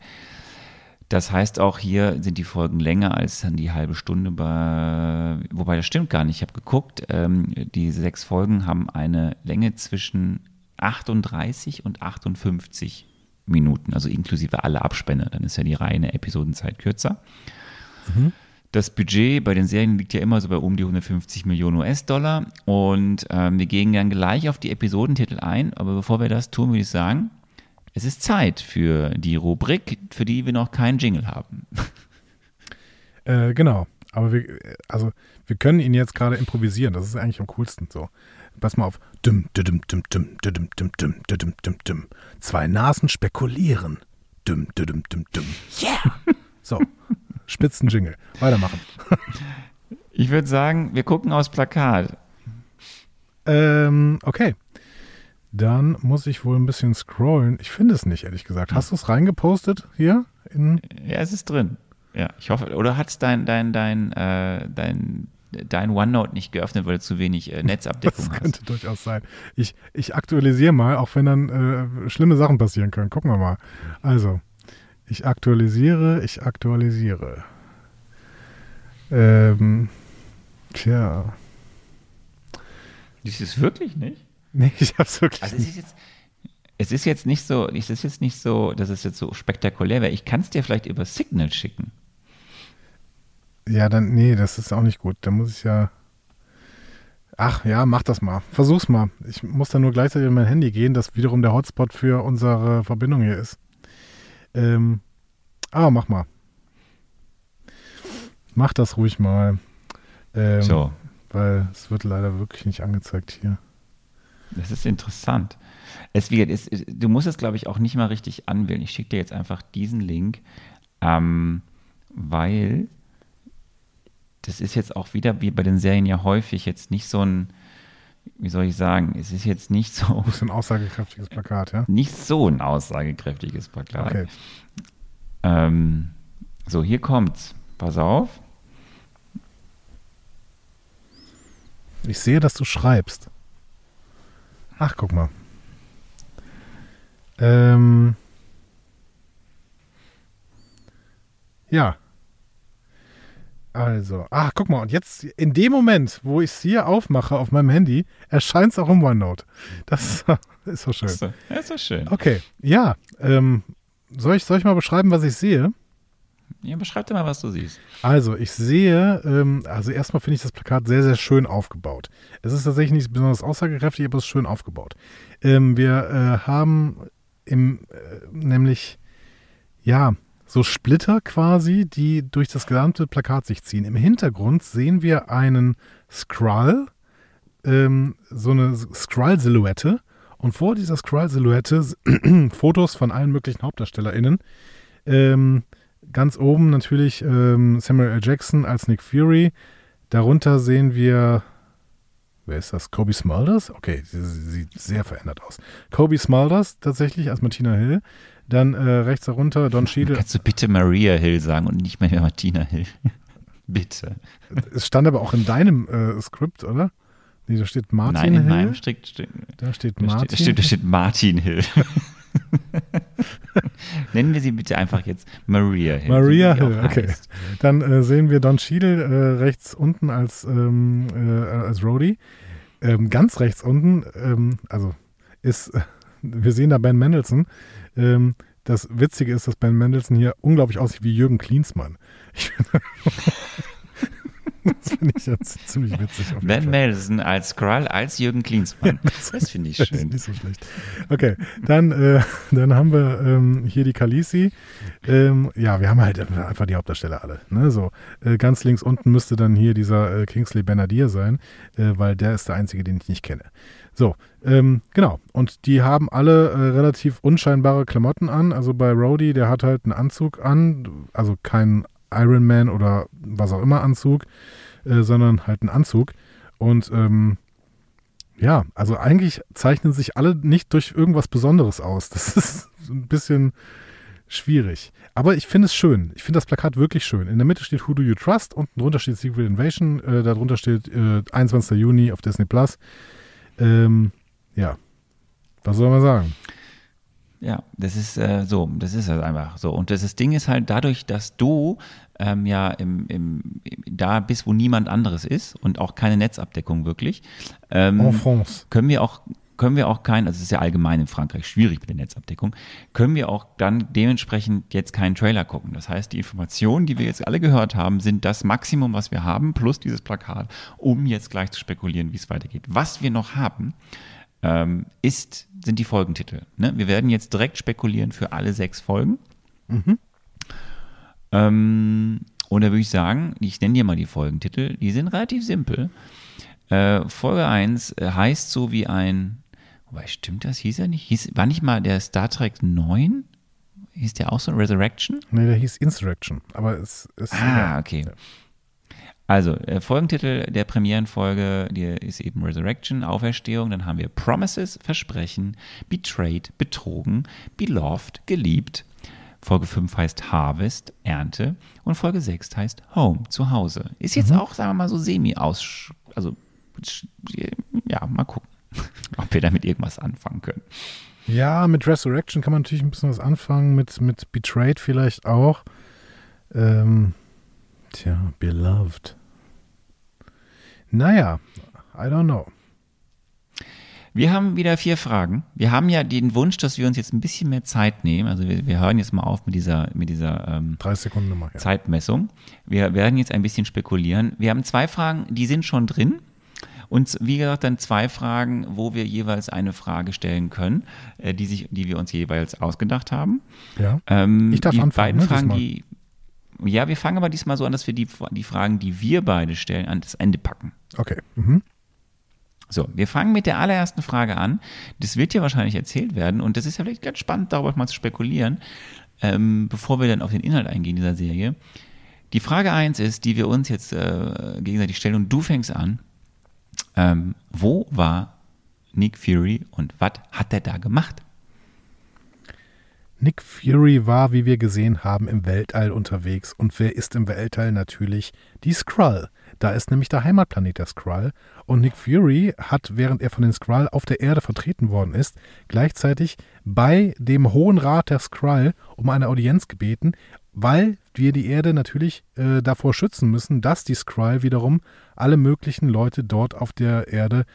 Das heißt auch hier sind die Folgen länger als dann die halbe Stunde, bei, wobei das stimmt gar nicht. Ich habe geguckt, ähm, die sechs Folgen haben eine Länge zwischen 38 und 58 Minuten, also inklusive alle Abspänne. Dann ist ja die reine Episodenzeit kürzer. Das Budget bei den Serien liegt ja immer so bei um die 150 Millionen US-Dollar. Und ähm, wir gehen dann gleich auf die Episodentitel ein. Aber bevor wir das tun, würde ich sagen, es ist Zeit für die Rubrik, für die wir noch keinen Jingle haben. Äh, genau. Aber wir, also, wir können ihn jetzt gerade improvisieren. Das ist eigentlich am coolsten so. Pass mal auf. Düm, düm, düm, düm, düm, düm, düm, düm, düm, düm. Zwei Nasen spekulieren. Düm, düm, düm, düm. Yeah! So. Spitzenjingle. Weitermachen. Ich würde sagen, wir gucken aufs Plakat. Ähm, okay. Dann muss ich wohl ein bisschen scrollen. Ich finde es nicht, ehrlich gesagt. Hast du es reingepostet hier? In, Ja, es ist drin. Ja, ich hoffe. Oder hat es dein, dein, dein, äh, dein, dein OneNote nicht geöffnet, weil du zu wenig äh, Netzabdeckung das hast? könnte durchaus sein. Ich, ich aktualisiere mal, auch wenn dann äh, schlimme Sachen passieren können. Gucken wir mal. Also, ich aktualisiere, ich aktualisiere. Ähm, tja. Das ist wirklich nicht? Nee, ich hab's wirklich Also es nicht. ist jetzt, es ist jetzt nicht so, es ist jetzt nicht so, dass es jetzt so spektakulär wäre. Ich kann es dir vielleicht über Signal schicken. Ja, dann, nee, das ist auch nicht gut. Da muss ich ja. Ach ja, mach das mal. Versuch's mal. Ich muss dann nur gleichzeitig in mein Handy gehen, das wiederum der Hotspot für unsere Verbindung hier ist. Ähm, ah, mach mal. Mach das ruhig mal. Ähm, So, Weil es wird leider wirklich nicht angezeigt hier. das ist interessant. Es wird, es, du musst es, glaube ich, auch nicht mal richtig anwählen. Ich schicke dir jetzt einfach diesen Link, ähm, weil das ist jetzt auch wieder, wie bei den Serien ja häufig, jetzt nicht so ein, wie soll ich sagen, es ist jetzt nicht so, Das ist ein aussagekräftiges Plakat, ja? nicht so ein aussagekräftiges Plakat. Okay. Ähm, so, hier kommt's. Pass auf. Ich sehe, dass du schreibst. Ach, guck mal. Ähm, ja. Also, ach, guck mal, und jetzt in dem Moment, wo ich es hier aufmache auf meinem Handy, erscheint es auch im OneNote. Das ist so schön. So, ja, ist doch schön. Okay, ja. Ähm, soll, ich, soll ich mal beschreiben, was ich sehe? Ja, beschreib dir mal, was du siehst. Also, ich sehe, ähm, also erstmal finde ich das Plakat sehr, sehr schön aufgebaut. Es ist tatsächlich nicht besonders aussagekräftig, aber es ist schön aufgebaut. Ähm, wir äh, haben im, äh, nämlich, ja, so Splitter quasi, die durch das gesamte Plakat sich ziehen. Im Hintergrund sehen wir einen Skrull, ähm, so eine Skrull-Silhouette. Und vor dieser Skrull-Silhouette Fotos von allen möglichen HauptdarstellerInnen. Ähm, ganz oben natürlich ähm, Samuel L. Jackson als Nick Fury. Darunter sehen wir, wer ist das? Kobe Smulders? Okay, sie, sie sieht sehr verändert aus. Kobe Smulders tatsächlich als Martina Hill. Dann äh, rechts darunter Don Cheadle. Kannst du bitte Maria Hill sagen und nicht mehr Martina Hill? bitte. Es stand aber auch in deinem äh, Skript, oder? Nee, da steht Martin Nein, in Hill. meinem strikt, strikt, da steht da Martin. steht, da steht, da steht Martin Hill. Nennen wir sie bitte einfach jetzt Maria Hill. Maria Hill, okay. heißt. Dann äh, sehen wir Don Cheadle äh, rechts unten als, ähm, äh, als Rhodey. Ähm, ganz rechts unten, ähm, also ist, wir sehen da Ben Mendelssohn. Ähm, das Witzige ist, dass Ben Mendelssohn hier unglaublich aussieht wie Jürgen Klinsmann. Ich finde, das finde ich jetzt ziemlich witzig. Ben. Mendelssohn als Skrull, als Jürgen Klinsmann. Das finde ich Das ist schön. nicht so schlecht. Okay, dann, äh, dann haben wir ähm, hier die Kalisi. Ähm, ja, wir haben halt einfach die Hauptdarsteller alle. Ne? So, äh, ganz links unten müsste dann hier dieser äh, Kingsley Benadir sein, äh, weil der ist der einzige, den ich nicht kenne. So, ähm, genau. Und die haben alle äh, relativ unscheinbare Klamotten an. Also bei Rhodey, der hat halt einen Anzug an, also kein Iron Man oder was auch immer Anzug, äh, sondern halt einen Anzug. Und ähm, ja, also eigentlich zeichnen sich alle nicht durch irgendwas Besonderes aus. Das ist ein bisschen schwierig. Aber ich finde es schön. Ich finde das Plakat wirklich schön. In der Mitte steht Who Do You Trust? Unten drunter steht Secret Invasion. Äh, darunter steht äh, 21. Juni auf Disney Plus. Ähm, ja. Was soll man sagen? Ja, das ist äh, so, das ist halt einfach so. Und das, das Ding ist halt dadurch, dass du ähm, ja im, im, da bist, wo niemand anderes ist und auch keine Netzabdeckung wirklich, ähm, En France. können wir auch können wir auch kein, also es ist ja allgemein in Frankreich schwierig mit der Netzabdeckung, können wir auch dann dementsprechend jetzt keinen Trailer gucken. Das heißt, die Informationen, die wir jetzt alle gehört haben, sind das Maximum, was wir haben, plus dieses Plakat, um jetzt gleich zu spekulieren, wie es weitergeht. Was wir noch haben, ähm, ist, sind die Folgentitel. Ne? Wir werden jetzt direkt spekulieren für alle sechs Folgen. Ähm, und da würde ich sagen, ich nenne dir mal die Folgentitel, die sind relativ simpel. Äh, Folge 1 äh, heißt so wie ein, wobei stimmt das, hieß er nicht? Hieß, war nicht mal der Star Trek 9? Hieß der auch so Resurrection? Nee, der hieß Insurrection. Aber es ist. Ah, okay. Also, äh, Folgentitel der Premierenfolge, die ist eben Resurrection, Auferstehung. Dann haben wir Promises, Versprechen, Betrayed, Betrogen, Beloved, Geliebt. Folge 5 heißt Harvest, Ernte. Und Folge 6 heißt Home, Zuhause. Ist jetzt auch, sagen wir mal, so semi aus. Also, ja, mal gucken, ob wir damit irgendwas anfangen können. Ja, mit Resurrection kann man natürlich ein bisschen was anfangen, mit, mit Betrayed vielleicht auch. Ähm, tja, Beloved. Naja, I don't know. Wir haben wieder vier Fragen. Wir haben ja den Wunsch, dass wir uns jetzt ein bisschen mehr Zeit nehmen. Also wir, wir hören jetzt mal auf mit dieser, mit dieser ähm, 30 Sekunden Nummer. Ja. Zeitmessung. Wir werden jetzt ein bisschen spekulieren. Wir haben zwei Fragen, die sind schon drin. Und wie gesagt, dann zwei Fragen, wo wir jeweils eine Frage stellen können, äh, die, sich, die wir uns jeweils ausgedacht haben. ja. Ähm, Ich darf die anfangen, beiden ne, Fragen, die. Ja, wir fangen aber diesmal so an, dass wir die, die Fragen, die wir beide stellen, an das Ende packen. Okay. Mhm. So, wir fangen mit der allerersten Frage an. Das wird ja wahrscheinlich erzählt werden und das ist ja vielleicht ganz spannend, darüber mal zu spekulieren, ähm, bevor wir dann auf den Inhalt eingehen dieser Serie. Die Frage 1 ist, die wir uns jetzt äh, gegenseitig stellen und du fängst an. Ähm, wo war Nick Fury und was hat er da gemacht? Nick Fury war, wie wir gesehen haben, im Weltall unterwegs. Und wer ist im Weltall? Natürlich die Skrull. Da ist nämlich der Heimatplanet der Skrull. Und Nick Fury hat, während er von den Skrull auf der Erde vertreten worden ist, gleichzeitig bei dem Hohen Rat der Skrull um eine Audienz gebeten, weil wir die Erde natürlich äh, davor schützen müssen, dass die Skrull wiederum alle möglichen Leute dort auf der Erde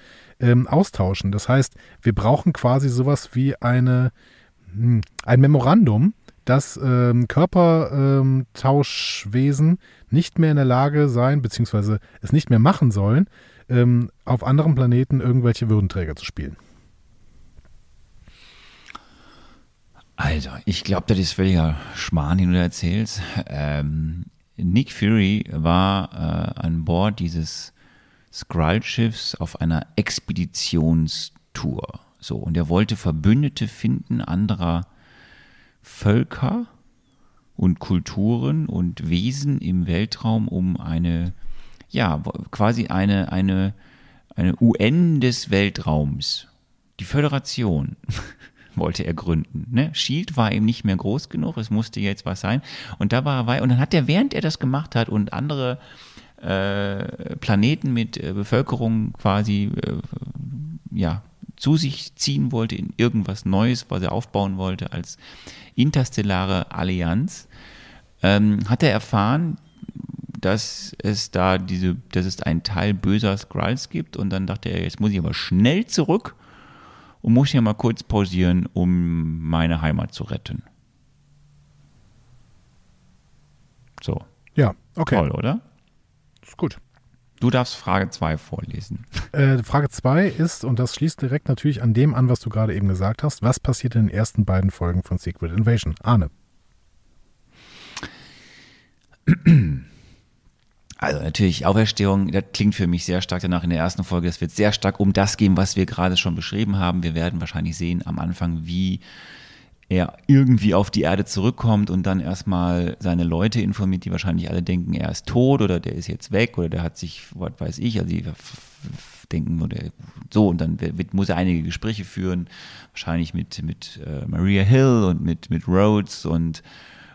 ähm, austauschen. Das heißt, wir brauchen quasi sowas wie eine, hm, ein Memorandum, dass ähm, Körpertauschwesen ähm, nicht mehr in der Lage sein, beziehungsweise es nicht mehr machen sollen, ähm, auf anderen Planeten irgendwelche Würdenträger zu spielen. Also, ich glaube, das ist völliger Schmarrn, den du erzählst. Ähm, Nick Fury war äh, an Bord dieses Skrull-Schiffs auf einer Expeditionstour. So, und er wollte Verbündete finden anderer Völker und Kulturen und Wesen im Weltraum, um eine, ja, quasi eine, eine, eine UN des Weltraums, die Föderation wollte er gründen. Ne? Shield war ihm nicht mehr groß genug, es musste jetzt was sein. Und da war er, und dann hat er, während er das gemacht hat und andere äh, Planeten mit äh, Bevölkerung quasi äh, ja, zu sich ziehen wollte in irgendwas Neues, was er aufbauen wollte als interstellare Allianz, ähm, hat er erfahren, dass es da diese, dass es einen Teil böser Skrulls gibt und dann dachte er, jetzt muss ich aber schnell zurück und muss hier mal kurz pausieren, um meine Heimat zu retten. So. Ja, okay. Toll, oder? Ist gut. Du darfst Frage 2 vorlesen. Äh, Frage 2 ist, und das schließt direkt natürlich an dem an, was du gerade eben gesagt hast, was passiert in den ersten beiden Folgen von Secret Invasion? Arne. Also natürlich Auferstehung, das klingt für mich sehr stark danach in der ersten Folge. Das wird sehr stark um das gehen, was wir gerade schon beschrieben haben. Wir werden wahrscheinlich sehen am Anfang, wie er irgendwie auf die Erde zurückkommt und dann erstmal seine Leute informiert, die wahrscheinlich alle denken, er ist tot oder der ist jetzt weg oder der hat sich, was weiß ich, also die denken oder so und dann wird, muss er einige Gespräche führen, wahrscheinlich mit, mit äh, Maria Hill und mit, mit Rhodes und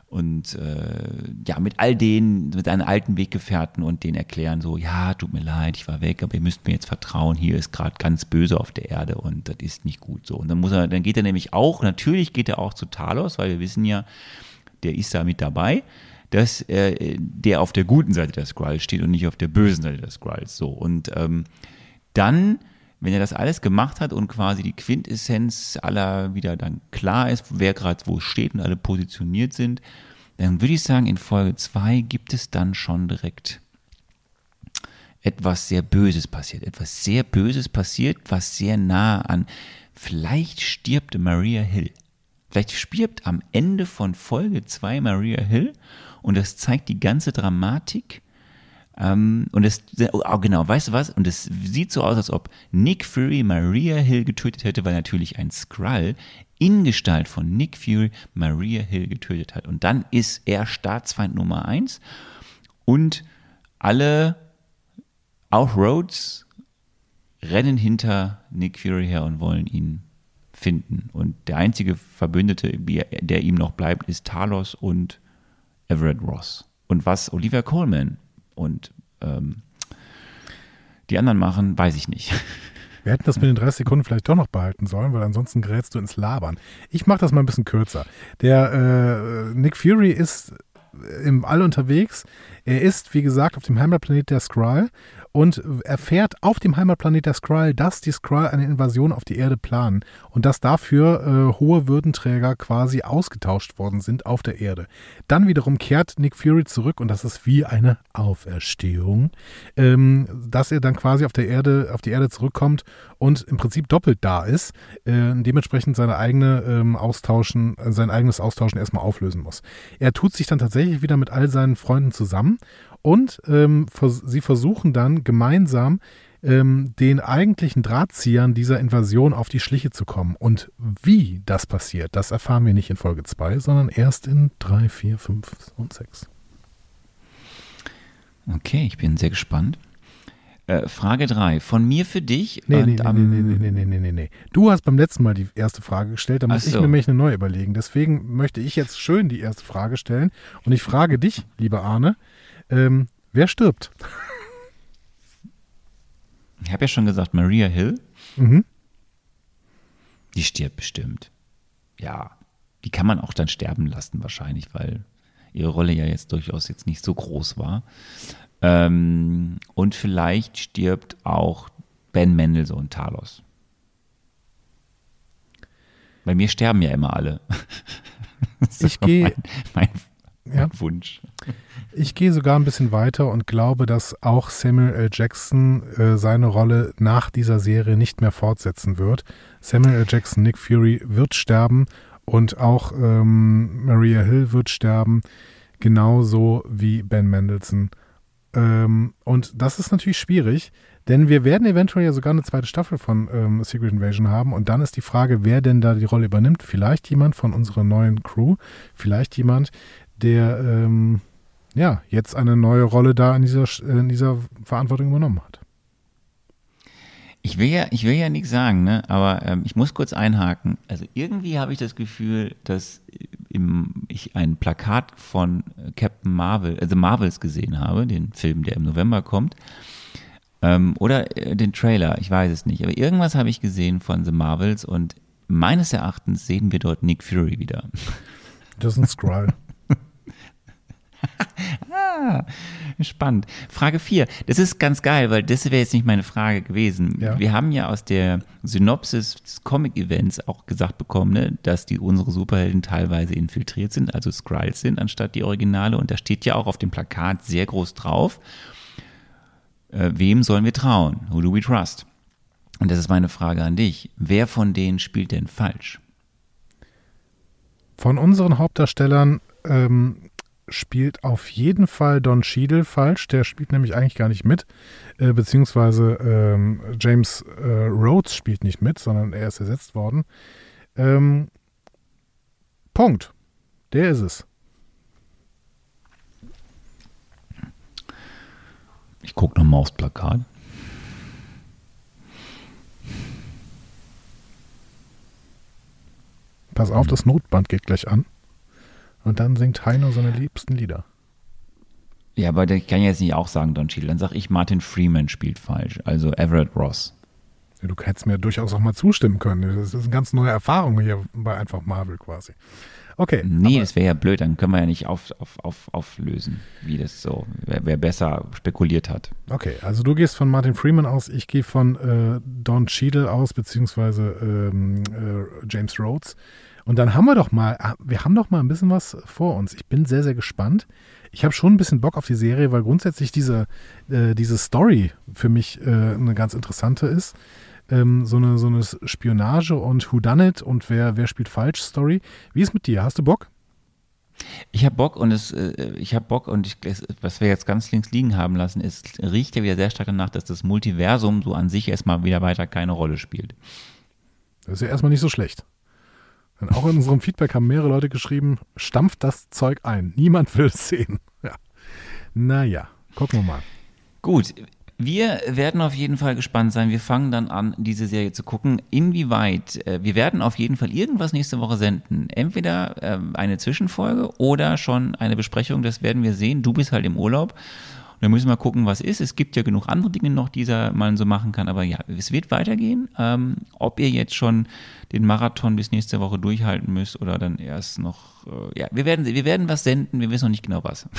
und äh, ja, mit all denen, mit seinen alten Weggefährten und denen erklären so, ja, tut mir leid, ich war weg, aber ihr müsst mir jetzt vertrauen, hier ist gerade ganz böse auf der Erde und das ist nicht gut so. Und dann muss er, dann geht er nämlich auch, natürlich geht er auch zu Talos, weil wir wissen ja, der ist da mit dabei, dass äh, der auf der guten Seite der Skrulls steht und nicht auf der bösen Seite der Skrulls. So. Und ähm, dann wenn er das alles gemacht hat und quasi die Quintessenz aller wieder dann klar ist, wer gerade wo steht und alle positioniert sind, dann würde ich sagen, in Folge 2 gibt es dann schon direkt etwas sehr Böses passiert. Etwas sehr Böses passiert, was sehr nah an, vielleicht stirbt Maria Hill. Vielleicht stirbt am Ende von Folge 2 Maria Hill und das zeigt die ganze Dramatik ähm, und es, oh, genau, weißt du was? Und es sieht so aus, als ob Nick Fury Maria Hill getötet hätte, weil natürlich ein Skrull in Gestalt von Nick Fury Maria Hill getötet hat. Und dann ist er Staatsfeind Nummer eins und alle, auch Rhodes, rennen hinter Nick Fury her und wollen ihn finden. Und der einzige Verbündete, der ihm noch bleibt, ist Talos und Everett Ross. Und was Olivia Coleman und ähm, die anderen machen, weiß ich nicht. Wir hätten das mit den 30 Sekunden vielleicht doch noch behalten sollen, weil ansonsten gerätst du ins Labern. Ich mache das mal ein bisschen kürzer. Der äh, Nick Fury ist im All unterwegs. Er ist, wie gesagt, auf dem Heimatplanet der Skrull und erfährt auf dem Heimatplanet der Skrull, dass die Skrull eine Invasion auf die Erde planen und dass dafür äh, hohe Würdenträger quasi ausgetauscht worden sind auf der Erde. Dann wiederum kehrt Nick Fury zurück und das ist wie eine Auferstehung, ähm, dass er dann quasi auf der Erde, auf die Erde zurückkommt und im Prinzip doppelt da ist, äh, dementsprechend seine eigene ähm, Austauschen, sein eigenes Austauschen erstmal auflösen muss. Er tut sich dann tatsächlich wieder mit all seinen Freunden zusammen und ähm, vers sie versuchen dann gemeinsam ähm, den eigentlichen Drahtziehern dieser Invasion auf die Schliche zu kommen. Und wie das passiert, das erfahren wir nicht in Folge 2, sondern erst in 3, 4, 5 und 6. Okay, ich bin sehr gespannt. Äh, Frage 3. Von mir für dich. Nee, nee, nee, nee, nee, nee, nee, nee, nee. Du hast beim letzten Mal die erste Frage gestellt, da muss so. ich mir nämlich eine neue überlegen. Deswegen möchte ich jetzt schön die erste Frage stellen. Und ich frage dich, lieber Arne, ähm, wer stirbt? Ich habe ja schon gesagt, Maria Hill. Mhm. Die stirbt bestimmt. Ja. Die kann man auch dann sterben lassen, wahrscheinlich, weil ihre Rolle ja jetzt durchaus jetzt nicht so groß war. Ähm, und vielleicht stirbt auch Ben Mendelssohn Talos. Bei mir sterben ja immer alle. Ich gehe- mein, mein Ja. Wunsch. Ich gehe sogar ein bisschen weiter und glaube, dass auch Samuel L. Jackson äh, seine Rolle nach dieser Serie nicht mehr fortsetzen wird. Samuel L. Jackson, Nick Fury wird sterben und auch ähm, Maria Hill wird sterben, genauso wie Ben Mendelssohn. Ähm, und das ist natürlich schwierig, denn wir werden eventuell ja sogar eine zweite Staffel von ähm, Secret Invasion haben und dann ist die Frage, wer denn da die Rolle übernimmt. Vielleicht jemand von unserer neuen Crew, vielleicht jemand, der ähm, ja, jetzt eine neue Rolle da in dieser, in dieser Verantwortung übernommen hat. Ich will ja, ich will ja nichts sagen, ne? aber ähm, ich muss kurz einhaken. Also irgendwie habe ich das Gefühl, dass im, ich ein Plakat von äh, Captain Marvel, also Marvels gesehen habe, den Film, der im November kommt. Ähm, oder äh, den Trailer, ich weiß es nicht. Aber irgendwas habe ich gesehen von The Marvels und meines Erachtens sehen wir dort Nick Fury wieder. Das ist ein Skrull. Spannend. Frage 4. Das ist ganz geil, weil das wäre jetzt nicht meine Frage gewesen. Ja. Wir haben ja aus der Synopsis des Comic-Events auch gesagt bekommen, ne, dass die unsere Superhelden teilweise infiltriert sind, also Skrulls sind, anstatt die Originale. Und da steht ja auch auf dem Plakat sehr groß drauf, äh, wem sollen wir trauen? Who do we trust? Und das ist meine Frage an dich. Wer von denen spielt denn falsch? Von unseren Hauptdarstellern ähm, spielt auf jeden Fall Don Cheadle falsch. Der spielt nämlich eigentlich gar nicht mit. Äh, beziehungsweise ähm, James äh, Rhodes spielt nicht mit, sondern er ist ersetzt worden. Ähm, Punkt. Der ist es. Ich gucke nochmal aufs Plakat. Pass auf, das Notband geht gleich an. Und dann singt Heino seine liebsten Lieder. Ja, aber ich kann jetzt nicht auch sagen Don Cheadle. Dann sag ich, Martin Freeman spielt falsch. Also Everett Ross. Ja, du hättest mir durchaus auch mal zustimmen können. Das ist eine ganz neue Erfahrung hier bei einfach Marvel quasi. Okay. Nee, das wäre ja blöd, dann können wir ja nicht auf, auf, auf, auflösen, wie das so, wer, wer besser spekuliert hat. Okay, also du gehst von Martin Freeman aus, ich gehe von äh, Don Cheadle aus, beziehungsweise ähm, äh, James Rhodes. Und dann haben wir doch mal, ah, wir haben doch mal ein bisschen was vor uns. Ich bin sehr, sehr gespannt. Ich habe schon ein bisschen Bock auf die Serie, weil grundsätzlich diese, äh, diese Story für mich äh, eine ganz interessante ist. Ähm, so, eine, so eine Spionage und Whodunit und wer, wer spielt falsch Story. Wie ist mit dir? Hast du Bock? Ich habe Bock und es, äh, ich habe Bock und ich, es, was wir jetzt ganz links liegen haben lassen, ist, riecht ja wieder sehr stark danach, dass das Multiversum so an sich erstmal wieder weiter keine Rolle spielt. Das ist ja erstmal nicht so schlecht. Denn auch in unserem Feedback haben mehrere Leute geschrieben, stampft das Zeug ein. Niemand will es sehen. Ja. Naja, gucken wir mal. Gut, wir werden auf jeden Fall gespannt sein. Wir fangen dann an, diese Serie zu gucken. Inwieweit, äh, wir werden auf jeden Fall irgendwas nächste Woche senden. Entweder ähm, eine Zwischenfolge oder schon eine Besprechung, das werden wir sehen. Du bist halt im Urlaub. Und dann müssen wir gucken, was ist. Es gibt ja genug andere Dinge noch, die da man so machen kann. Aber ja, es wird weitergehen. Ähm, ob ihr jetzt schon den Marathon bis nächste Woche durchhalten müsst oder dann erst noch, äh, ja, wir werden, wir werden was senden. Wir wissen noch nicht genau was.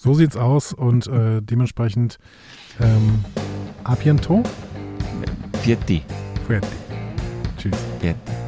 So sieht's aus und äh, dementsprechend ähm, a bientôt. Vierte. Fuerte. Tschüss. Vierte.